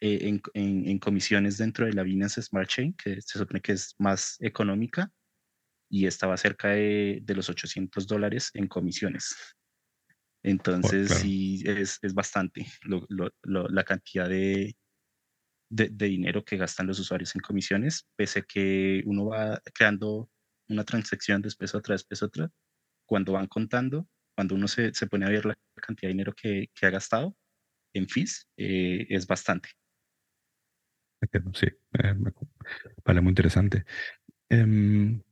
eh, en, en, comisiones dentro de la Binance Smart Chain, que se supone que es más económica, y estaba cerca de, de los 800 dólares en comisiones. Entonces sí, es, es bastante la cantidad de, de, dinero que gastan los usuarios en comisiones, pese a que uno va creando una transacción después otra, después otra, cuando van contando, cuando uno se, se pone a ver la cantidad de dinero que, que ha gastado en fees, eh, es bastante. Sí, eh, vale, muy interesante. Em,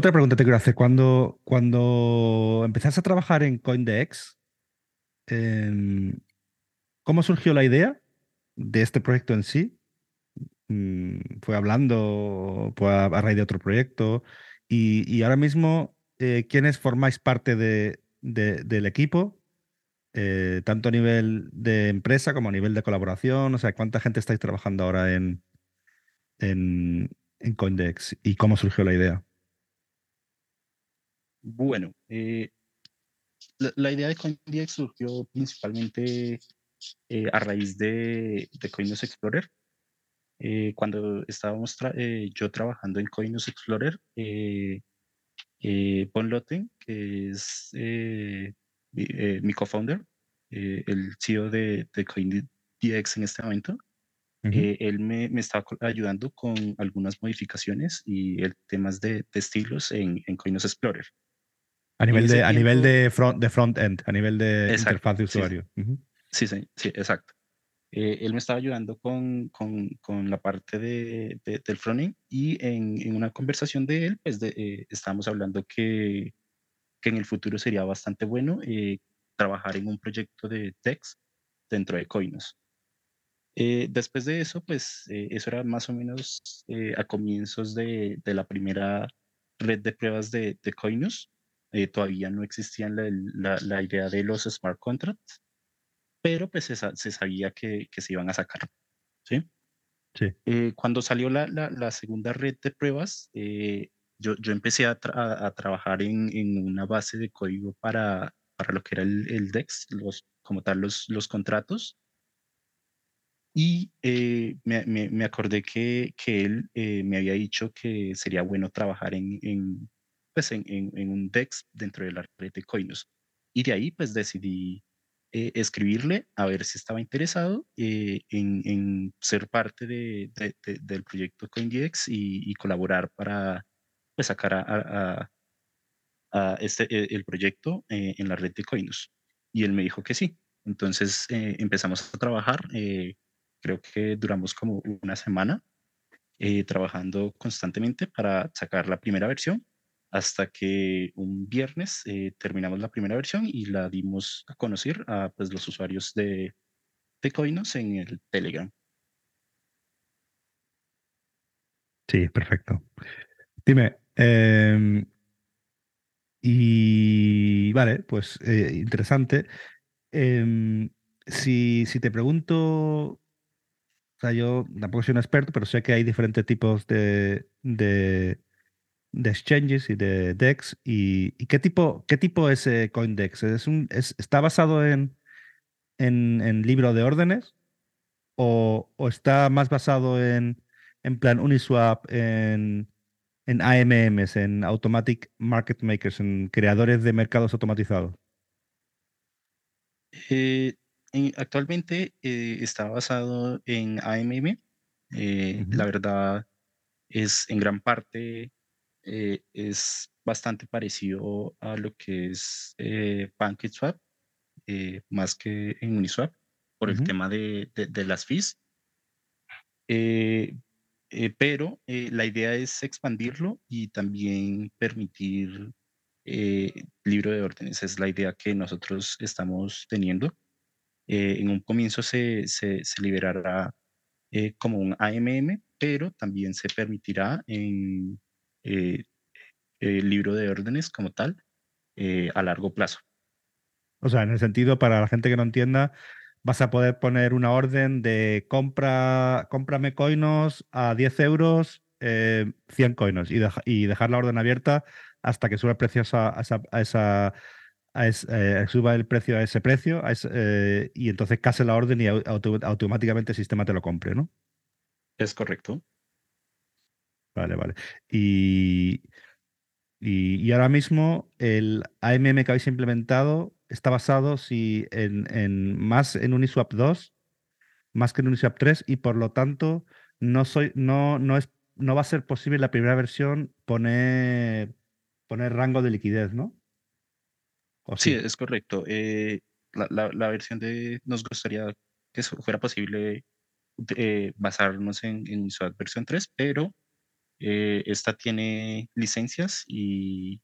otra pregunta te quiero hacer. Cuando, cuando empezaste a trabajar en CoinDex, em, ¿cómo surgió la idea de este proyecto en sí? Mm, ¿Fue hablando, a, raíz de otro proyecto? Y, ahora mismo, eh, ¿quiénes formáis parte de, del equipo? Eh, tanto a nivel de empresa como a nivel de colaboración. O sea, ¿cuánta gente estáis trabajando ahora en Coindex y cómo surgió la idea? Bueno, eh, la, idea de Coindex surgió principalmente eh, a raíz de, de Explorer. Eh, cuando estábamos yo trabajando en Coindex Explorer, Paul Lotten, que es mi co-founder, el CEO de, de CoinDX en este momento, él me, me, estaba ayudando con algunas modificaciones y el, temas de, estilos en, en Coindex Explorer. A nivel, de, a nivel de, front, de front-end, a nivel de interfaz de usuario. Sí, sí, sí, exacto. Eh, él me estaba ayudando con, con, con la parte de, del front-end y en, en, una conversación de él, pues eh, estábamos hablando que, que en el futuro sería bastante bueno eh, trabajar en un proyecto de text dentro de Coinos. después de eso, pues eso era más o menos a comienzos de, de, la primera red de pruebas de, de Coinus. Eh, todavía no existía la, la, idea de los smart contracts, pero pues se, se sabía que, que, se iban a sacar. ¿sí? Sí. Eh, cuando salió la, la, segunda red de pruebas, eh, yo, yo, empecé a, a, trabajar en, en, una base de código para, para lo que era el, el DEX, los, como tal los, los contratos. Y me, me, me, acordé que, que él me había dicho que sería bueno trabajar en, en, pues en, en, un DEX dentro de la red de Coinus. Y de ahí pues decidí eh, escribirle a ver si estaba interesado eh, en, en, ser parte de, de, del proyecto CoinDX y, y, colaborar para pues, sacar a, a, a este, e, el proyecto eh, en la red de Coinus. Y él me dijo que sí. Entonces empezamos a trabajar. creo que duramos como una semana trabajando constantemente para sacar la primera versión hasta que un viernes eh, terminamos la primera versión y la dimos a conocer a pues, los usuarios de, de Coinos en el Telegram. Sí, perfecto. Dime, em, y vale, pues eh, interesante. Em, si, si, te pregunto, o sea, yo tampoco soy un experto, pero sé que hay diferentes tipos de, de de exchanges y de DEX. ¿Y, qué, tipo, qué tipo es eh, CoinDex? ¿Es un, es, ¿Está basado en, en, en, libro de órdenes? ¿O, o está más basado en, en plan Uniswap, en, en AMMs, en Automatic Market Makers, en creadores de mercados automatizados? Eh, actualmente eh, está basado en AMM. La verdad es en gran parte eh, es bastante parecido a lo que es eh, PancakeSwap, eh, más que en Uniswap, por el tema de, de, las fees. pero la idea es expandirlo y también permitir libro de órdenes. Es la idea que nosotros estamos teniendo. en un comienzo se, se, se liberará como un AMM, pero también se permitirá en eh, el libro de órdenes como tal eh, a largo plazo. O sea, en el sentido, para la gente que no entienda, vas a poder poner una orden de compra, cómprame coinos a 10 euros, 100 eh, coinos y, y, dejar la orden abierta hasta que suba el precio a esa, a esa, suba el precio a ese precio y entonces case la orden y automáticamente el sistema te lo compre, ¿no? Es correcto. Vale, vale. Y, y, ahora mismo el AMM que habéis implementado está basado si en, en más en Uniswap 2 más que en Uniswap 3 y por lo tanto no, soy, no, no, es, no va a ser posible en la primera versión poner, poner rango de liquidez, ¿no? sí? es correcto. Eh, la, la, versión de nos gustaría que fuera posible eh, basarnos en, en Uniswap versión 3, pero eh, esta tiene licencias y,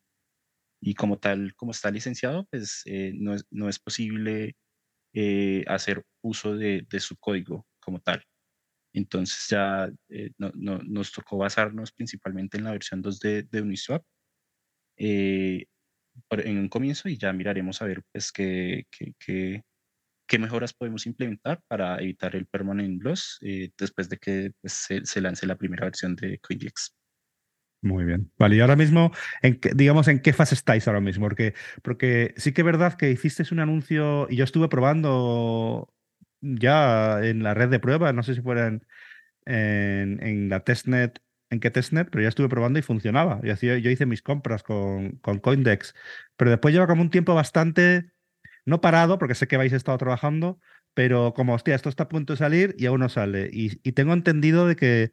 y, como tal, como está licenciado, pues no, es, no es posible eh, hacer uso de, de, su código como tal. Entonces ya eh, no, no, nos tocó basarnos principalmente en la versión 2 de, de Uniswap eh, en un comienzo y ya miraremos a ver pues qué, qué, qué, qué mejoras podemos implementar para evitar el permanent loss después de que pues, se, lance la primera versión de CoinGex. Muy bien. Vale, y ahora mismo, en digamos, ¿en qué fase estáis ahora mismo? Porque, porque sí que es verdad que hicisteis un anuncio y yo estuve probando ya en la red de prueba, no sé si fuera en, en, la testnet, en qué testnet, pero ya estuve probando y funcionaba. Yo, yo hice mis compras con, con Coindex, pero después lleva como un tiempo bastante, no parado, porque sé que a estado trabajando, pero como, hostia, esto está a punto de salir y aún no sale. Y, y tengo entendido de que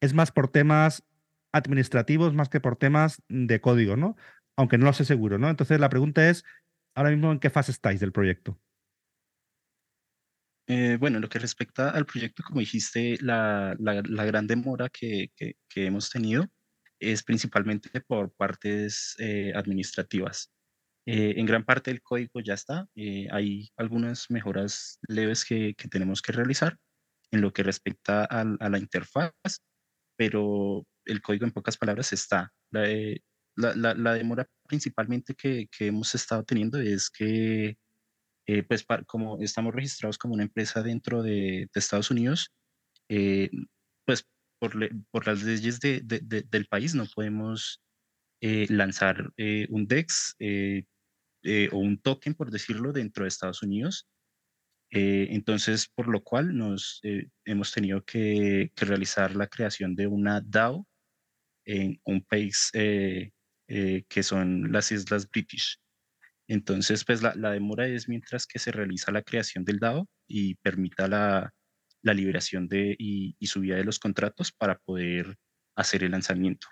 es más por temas administrativos más que por temas de código, ¿no? Aunque no lo sé seguro, ¿no? Entonces la pregunta es, ahora mismo, ¿en qué fase estáis del proyecto? Eh, bueno, lo que respecta al proyecto, como dijiste, la, la, gran demora que, que, hemos tenido es principalmente por partes eh, administrativas. Eh, en gran parte el código ya está. hay algunas mejoras leves que, que, tenemos que realizar en lo que respecta a, a la interfaz, pero el código en pocas palabras está. La, eh, la, demora principalmente que, que, hemos estado teniendo es que, eh, pues como estamos registrados como una empresa dentro de, de Estados Unidos, eh, pues por, por, las leyes de, de, del país no podemos lanzar un DEX o un token, por decirlo, dentro de Estados Unidos. entonces, por lo cual nos hemos tenido que, realizar la creación de una DAO en un país eh, eh, que son las Islas British. Entonces, pues la, demora es mientras que se realiza la creación del DAO y permita la, la liberación de, y, subida de los contratos para poder hacer el lanzamiento.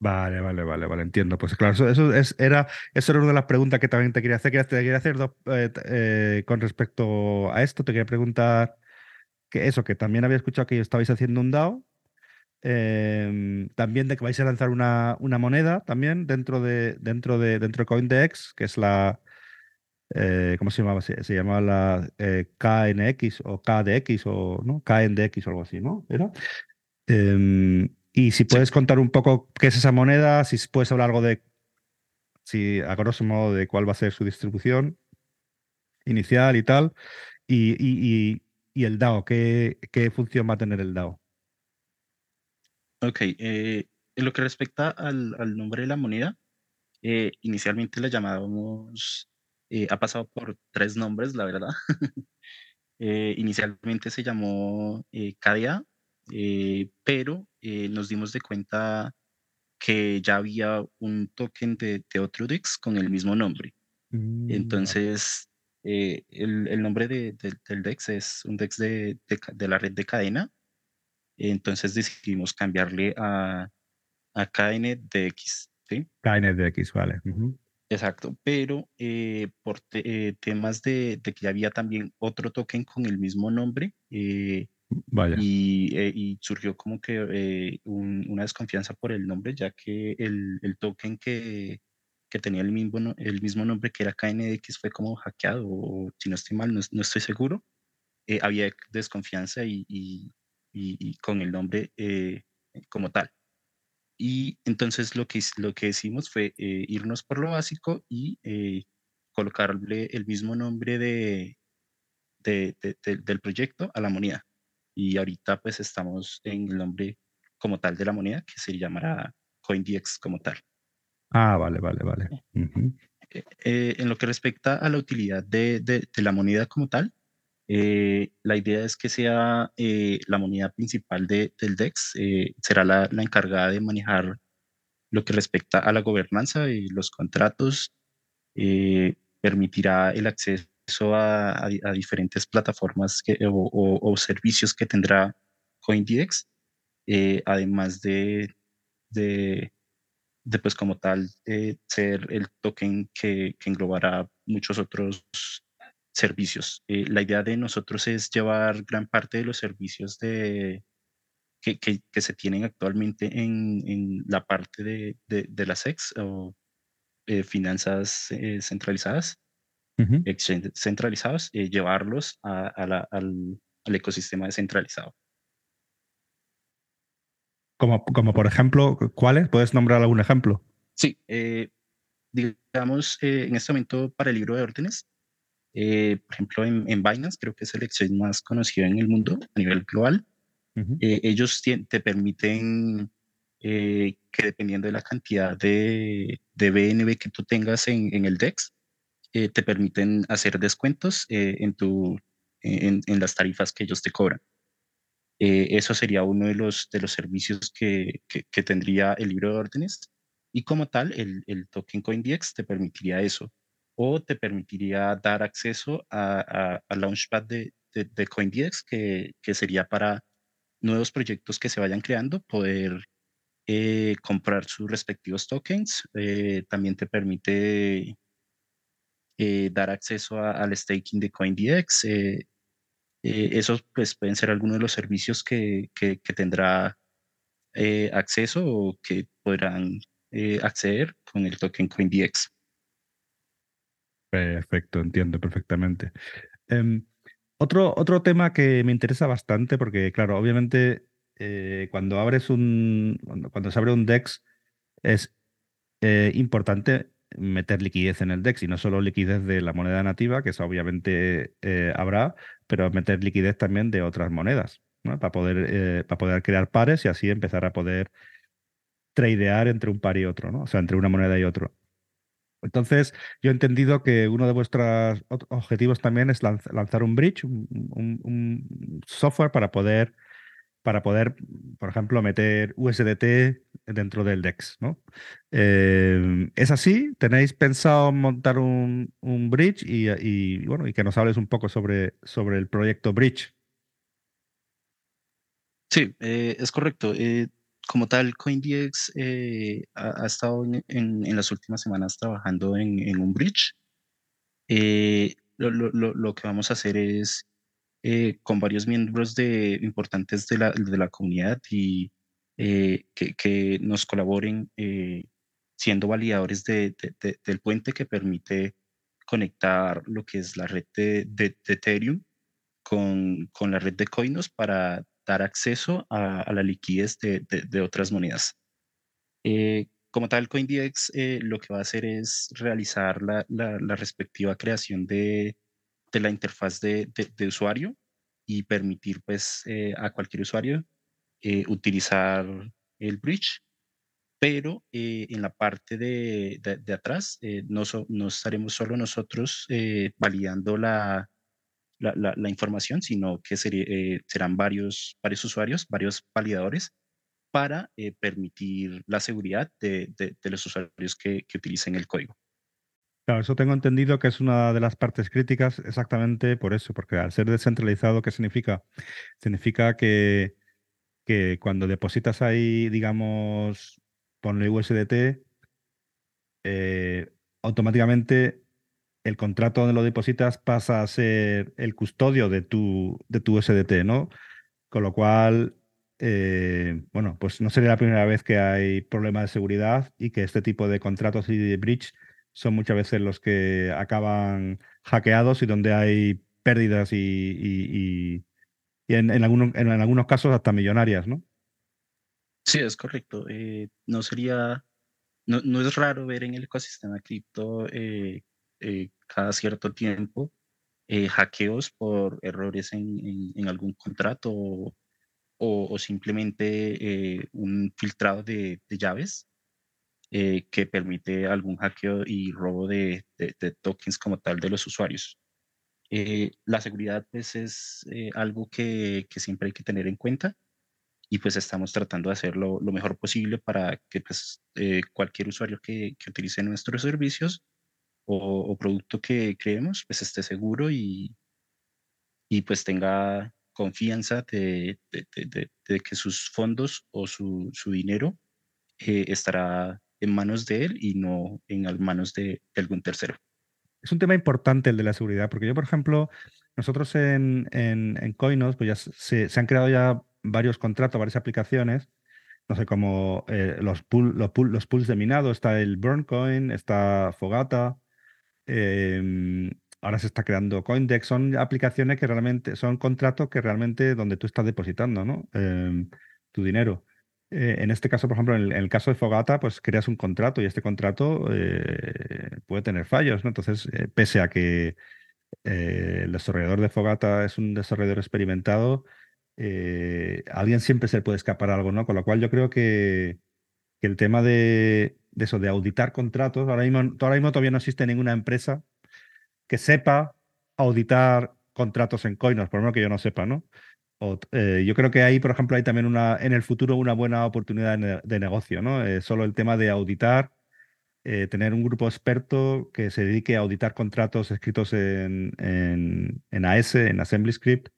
Vale, vale, vale, vale, entiendo. Pues claro, eso, es, era, eso era una de las preguntas que también te quería hacer. Te quería hacer eh, con respecto a esto, te quería preguntar que eso, que también había escuchado que estabais haciendo un DAO Em, también de que vais a lanzar una, una, moneda también dentro de dentro de dentro de CoinDex, que es la eh, ¿cómo se llamaba? Se, llamaba la eh, KNX o KDX o ¿no? KNDX o algo así, ¿no? ¿Era? Y si puedes contar un poco qué es esa moneda, si puedes hablar algo de si a grosso modo de cuál va a ser su distribución inicial y tal, y, y, y el DAO, ¿qué, ¿qué función va a tener el DAO? Ok, eh, en lo que respecta al, al, nombre de la moneda, eh, inicialmente la llamábamos, eh, ha pasado por tres nombres, la verdad. inicialmente se llamó KDA, pero nos dimos de cuenta que ya había un token de, de otro DEX con el mismo nombre. Mm, Entonces, el, el, nombre de, del DEX es un DEX de, de la red de cadena entonces decidimos cambiarle a, a KNDX. ¿sí? KNDX, vale. Exacto, pero eh, por eh, temas de, que ya había también otro token con el mismo nombre, eh, Vaya. Y, surgió como que una desconfianza por el nombre, ya que el, el token que, que, tenía el mismo, el mismo nombre que era KNDX fue como hackeado, o si no estoy mal, no, no estoy seguro. había desconfianza y, y, con el nombre eh, como tal. Y entonces lo que, lo que hicimos fue eh, irnos por lo básico y eh, colocarle el mismo nombre de, de, del proyecto a la moneda. Y ahorita pues estamos en el nombre como tal de la moneda, que se llamará CoinDX como tal. Ah, vale, vale, vale. en lo que respecta a la utilidad de, de, la moneda como tal, eh, la idea es que sea eh, la moneda principal de, del DEX, eh, será la, la, encargada de manejar lo que respecta a la gobernanza y los contratos, permitirá el acceso acceso a, a, diferentes plataformas que, o, o, servicios que tendrá CoinDX, eh, además de, de, de, pues como tal, eh, ser el token que, que, englobará muchos otros servicios. Eh, la idea de nosotros es llevar gran parte de los servicios de, que, que, que se tienen actualmente en, en la parte de, de, de las SEX o finanzas centralizadas centralizados, y llevarlos a, al, al, ecosistema descentralizado. Como, como por ejemplo, ¿cuáles? ¿Puedes nombrar algún ejemplo? Sí, eh, digamos, eh, en este momento para el libro de órdenes, eh, por ejemplo, en, en, Binance, creo que es el exchange más conocido en el mundo a nivel global, ellos te permiten que dependiendo de la cantidad de, de BNB que tú tengas en, en el DEX, eh, te permiten hacer descuentos eh, en, tu, en, en, las tarifas que ellos te cobran. Eh, eso sería uno de los, de los servicios que, que, que, tendría el libro de órdenes y como tal el, el token CoinDX te permitiría eso o te permitiría dar acceso a, a, Launchpad de, de, de CoinDX que, que, sería para nuevos proyectos que se vayan creando poder eh, comprar sus respectivos tokens. Eh, también te permite eh, dar acceso al staking de CoinDX. Eh, eh, esos pues, pueden ser algunos de los servicios que, que, tendrá acceso o que podrán acceder con el token CoinDX. Perfecto, entiendo perfectamente. Em, otro, otro tema que me interesa bastante, porque claro, obviamente cuando abres un, cuando, se abre un DEX es importante meter liquidez en el DEX y no solo liquidez de la moneda nativa, que eso obviamente eh, habrá, pero meter liquidez también de otras monedas, para, poder, eh, para poder crear pares y así empezar a poder tradear entre un par y otro, ¿no? o sea, entre una moneda y otro. Entonces, yo he entendido que uno de vuestros objetivos también es lanzar un bridge, un software para poder para poder, por ejemplo, meter USDT dentro del DEX. ¿no? Eh, ¿Es así? ¿Tenéis pensado montar un, bridge y, bueno, y que nos hables un poco sobre, sobre el proyecto Bridge? Sí, eh, es correcto. Eh, como tal, CoinDX ha, ha, estado en, las últimas semanas trabajando en, un bridge. Lo, lo, que vamos a hacer es eh, con varios miembros de, importantes de la, de la comunidad y eh, que, que, nos colaboren eh, siendo validadores de, de, del puente que permite conectar lo que es la red de, Ethereum con, con, la red de Coinos para dar acceso a, a la liquidez de, otras monedas. como tal, CoinDX lo que va a hacer es realizar la, la, la respectiva creación de, de la interfaz de, de, usuario y permitir pues eh, a cualquier usuario eh, utilizar el bridge, pero eh, en la parte de, de, atrás no, no, estaremos solo nosotros validando la, la, la, información, sino que serán varios, varios usuarios, varios validadores para permitir la seguridad de, de los usuarios que, que utilicen el código. Claro, eso tengo entendido que es una de las partes críticas exactamente por eso, porque al ser descentralizado, ¿qué significa? Significa que, que cuando depositas ahí, digamos, ponle USDT, eh, automáticamente el contrato donde lo depositas pasa a ser el custodio de tu, de tu USDT, ¿no? Con lo cual, eh, bueno, pues no sería la primera vez que hay problemas de seguridad y que este tipo de contratos y de bridge son muchas veces los que acaban hackeados y donde hay pérdidas y, en, algunos, en, algunos casos hasta millonarias, ¿no? Sí, es correcto. Eh, no sería, no, no, es raro ver en el ecosistema cripto eh, eh, cada cierto tiempo hackeos por errores en, en, algún contrato o, o simplemente un filtrado de, de llaves eh, que permite algún hackeo y robo de, de, tokens como tal de los usuarios. Eh, la seguridad pues es eh, algo que, que, siempre hay que tener en cuenta y pues estamos tratando de hacerlo lo mejor posible para que pues cualquier usuario que, que utilice nuestros servicios o, producto que creemos pues esté seguro y, y pues tenga confianza de, de, que sus fondos o su, su dinero eh, estará en manos de él y no en manos de, algún tercero. Es un tema importante el de la seguridad, porque yo, por ejemplo, nosotros en, en, en Coinos, pues ya se, han creado ya varios contratos, varias aplicaciones, no sé, como eh, los, los, los pools de minado, está el Burncoin, está Fogata, eh, ahora se está creando Coindex, son aplicaciones que realmente, son contratos que realmente donde tú estás depositando, ¿no? Em, tu dinero. Eh, en este caso, por ejemplo, en el, caso de Fogata, pues creas un contrato y este contrato eh, puede tener fallos, ¿no? Entonces, eh, pese a que el desarrollador de Fogata es un desarrollador experimentado, alguien siempre se puede escapar algo, ¿no? Con lo cual yo creo que, el tema de, de, eso, de auditar contratos, ahora mismo, ahora mismo todavía no existe ninguna empresa que sepa auditar contratos en Coinos, por lo menos que yo no sepa, ¿no? Eh, yo creo que ahí, por ejemplo, hay también una, en el futuro una buena oportunidad de, negocio, ¿no? Eh, solo el tema de auditar, eh, tener un grupo experto que se dedique a auditar contratos escritos en, en, AS, en AssemblyScript,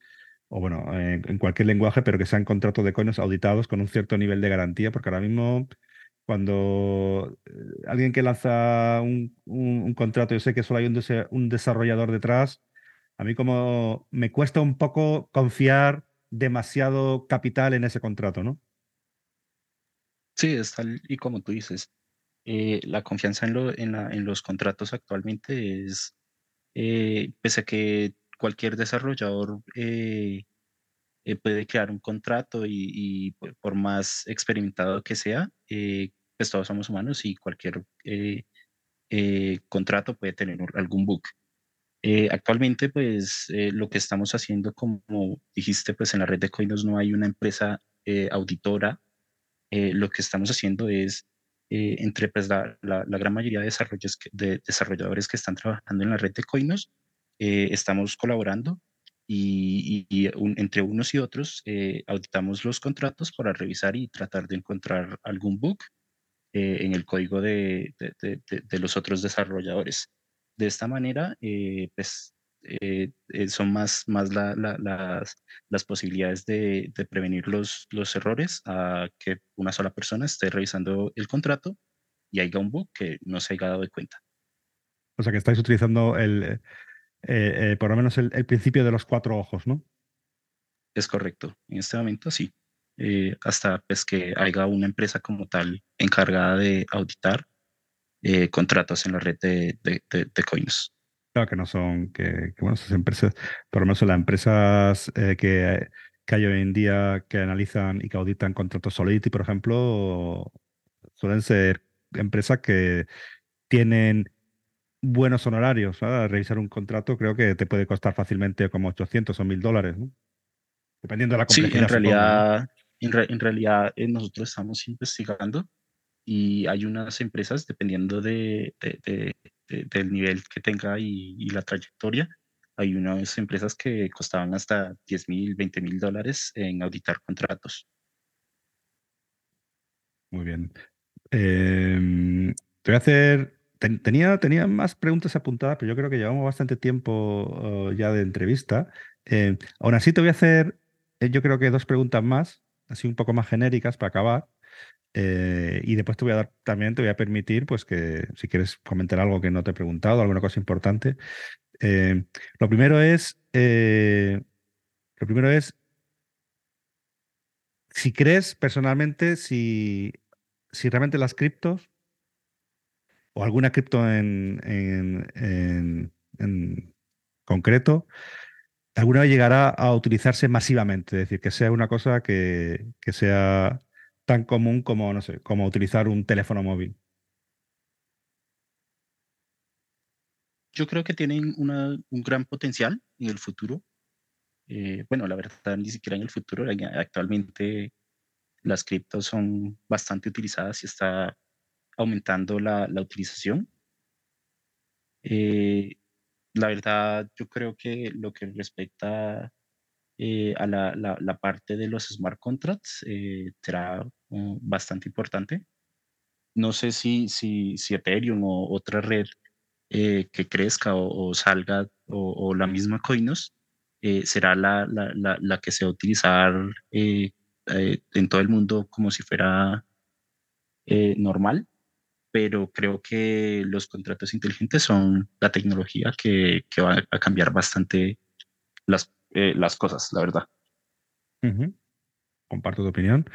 o bueno, en, cualquier lenguaje, pero que sean contratos de coins auditados con un cierto nivel de garantía, porque ahora mismo cuando alguien que lanza un, un, contrato, yo sé que solo hay un, un desarrollador detrás, a mí como me cuesta un poco confiar demasiado capital en ese contrato, ¿no? Sí, es tal y como tú dices. Eh, la confianza en, los contratos actualmente es, eh, pese a que cualquier desarrollador eh, puede crear un contrato y, por más experimentado que sea, pues todos somos humanos y cualquier contrato puede tener algún bug. Eh, actualmente, pues eh, lo que estamos haciendo, como dijiste, pues en la red de Coinos no hay una empresa eh, auditora. lo que estamos haciendo es, entre pues, la, gran mayoría de, desarrolladores que están trabajando en la red de Coinos, estamos colaborando y, entre unos y otros auditamos los contratos para revisar y tratar de encontrar algún bug en el código de, de los otros desarrolladores. De esta manera, eh, pues eh, eh, son más, más las, las, posibilidades de, prevenir los, los errores a que una sola persona esté revisando el contrato y haya un bug que no se haya dado de cuenta. O sea que estáis utilizando el, por lo menos el, principio de los cuatro ojos, ¿no? Es correcto. En este momento sí. hasta pues, que haya una empresa como tal encargada de auditar eh, contratos en la red de, de, de, coins. Claro que no son, que, bueno, esas empresas, por lo menos las empresas eh, que, que, hay hoy en día que analizan y que auditan contratos Solidity, por ejemplo, suelen ser empresas que tienen buenos honorarios. Revisar un contrato creo que te puede costar fácilmente como 800 o 1000 dólares, ¿no? dependiendo de la complejidad. Sí, en realidad, en, en, realidad eh, nosotros estamos investigando y hay unas empresas, dependiendo de, del nivel que tenga y, la trayectoria, hay unas empresas que costaban hasta 10 mil, 20 mil dólares en auditar contratos. Muy bien. Em, te voy a hacer. tenía, tenía más preguntas apuntadas, pero yo creo que llevamos bastante tiempo oh, ya de entrevista. Em, aún así, te voy a hacer, eh, yo creo que dos preguntas más, así un poco más genéricas para acabar. Eh, y después te voy a dar, también te voy a permitir, pues que si quieres comentar algo que no te he preguntado, alguna cosa importante. Eh, lo primero es, eh, lo primero es, si crees personalmente, si, si realmente las criptos o alguna cripto en, en, en concreto, alguna vez llegará a utilizarse masivamente, es decir, que sea una cosa que, que sea tan común como, no sé, como utilizar un teléfono móvil? Yo creo que tienen un gran potencial en el futuro. Eh, bueno, la verdad, ni siquiera en el futuro. Actualmente las criptos son bastante utilizadas y está aumentando la, utilización. Eh, la verdad, yo creo que lo que respecta eh, a la, la, parte de los smart contracts eh, será mm, bastante importante. No sé si, si, si Ethereum o otra red eh, que crezca o, salga o, la misma Coinos eh, será la, la, la, la, que se va a utilizar eh, en todo el mundo como si fuera normal, pero creo que los contratos inteligentes son la tecnología que, que va a cambiar bastante las, las cosas, la verdad. Comparto tu opinión.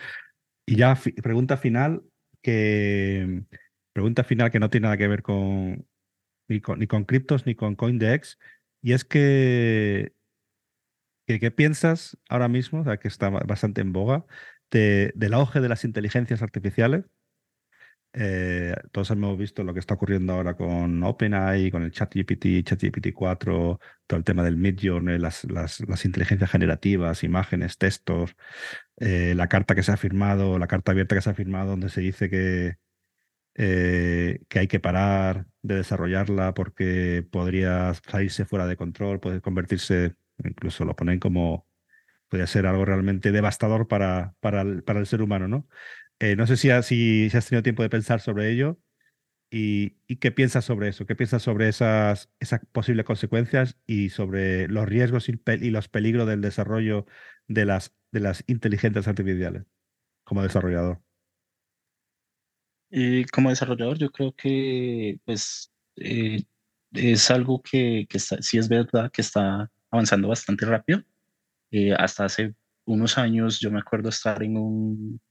Y ya pregunta final que pregunta final que no tiene nada que ver con ni con, ni con criptos ni con CoinDex. Y es que, ¿qué piensas ahora mismo, o que está bastante en boga, de, del auge de las inteligencias artificiales? Eh, todos hemos visto lo que está ocurriendo ahora con OpenAI, con el ChatGPT, ChatGPT 4, todo el tema del Midjourney, las, las, las inteligencias generativas, imágenes, textos, eh, la carta que se ha firmado, la carta abierta que se ha firmado, donde se dice que, eh, que hay que parar de desarrollarla porque podría salirse fuera de control, puede convertirse, incluso lo ponen como, podría ser algo realmente devastador para, para, el, para el ser humano, ¿no? Eh, no sé si, si, has tenido tiempo de pensar sobre ello y, qué piensas sobre eso, qué piensas sobre esas, posibles consecuencias y sobre los riesgos y, los peligros del desarrollo de las, de las inteligencias artificiales como desarrollador. Eh, como desarrollador, yo creo que pues eh, es algo que, que sí es verdad que está avanzando bastante rápido. hasta hace unos años yo me acuerdo estar en un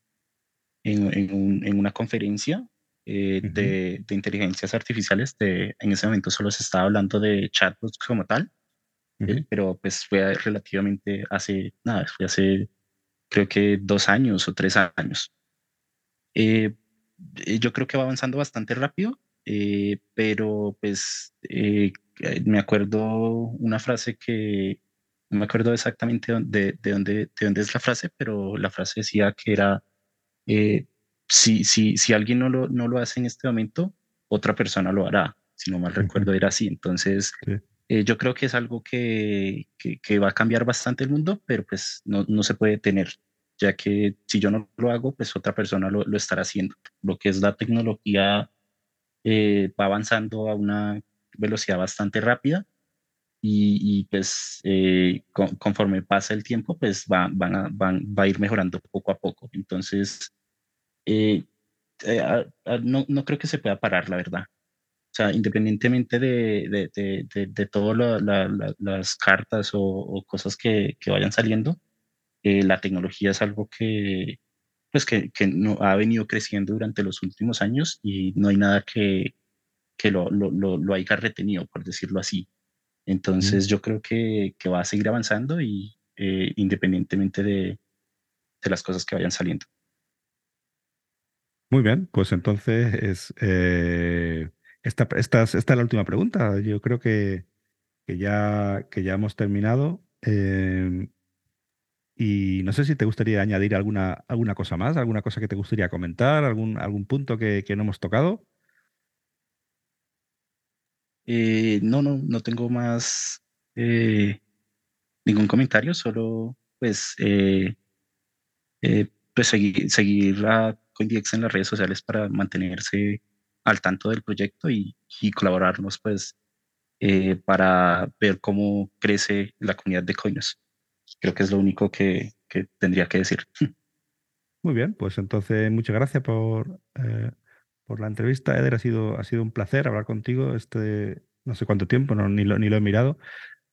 en, una conferencia eh, de, inteligencias artificiales. De, en ese momento solo se estaba hablando de chatbots como tal, eh, pero pues fue relativamente hace, nada, fue hace creo que dos años o tres años. Eh, yo creo que va avanzando bastante rápido, pero pues me acuerdo una frase que, no me acuerdo exactamente de, de, dónde, de dónde es la frase, pero la frase decía que era eh, si, si, si alguien no lo, no lo hace en este momento, otra persona lo hará. Si no mal recuerdo, era así. Entonces, eh, yo creo que es algo que, que, va a cambiar bastante el mundo, pero pues no, no, se puede tener, ya que si yo no lo hago, pues otra persona lo, lo estará haciendo. Lo que es la tecnología eh, va avanzando a una velocidad bastante rápida y, pues conforme pasa el tiempo, pues va, van a, van, va a ir mejorando poco a poco. Entonces, eh, eh, no, no, creo que se pueda parar, la verdad. O sea, independientemente de, de, de, de todas las cartas o, cosas que, que, vayan saliendo, eh, la tecnología es algo que, pues que, que, no, ha venido creciendo durante los últimos años y no hay nada que, que lo, lo, lo, haya retenido, por decirlo así. Entonces yo creo que, que, va a seguir avanzando y independientemente de, de las cosas que vayan saliendo. Muy bien, pues entonces es, eh, esta, esta, es la última pregunta. Yo creo que, que, ya, que ya hemos terminado. Em, y no sé si te gustaría añadir alguna, alguna cosa más, alguna cosa que te gustaría comentar, algún, algún punto que, que no hemos tocado. Eh, no, no, no tengo más eh, ningún comentario, solo pues, pues seguir, seguir la CoinDX en las redes sociales para mantenerse al tanto del proyecto y, colaborarnos pues eh, para ver cómo crece la comunidad de Coinos. Creo que es lo único que, tendría que decir. Muy bien, pues entonces muchas gracias por, eh, por la entrevista, Eder. Ha sido, ha sido un placer hablar contigo este no sé cuánto tiempo, no, ni, lo, ni lo he mirado.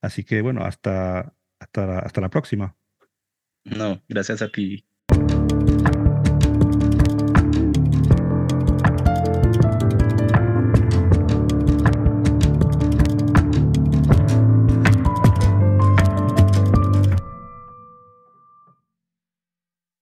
Así que bueno, hasta, hasta, hasta la próxima. No, gracias a ti.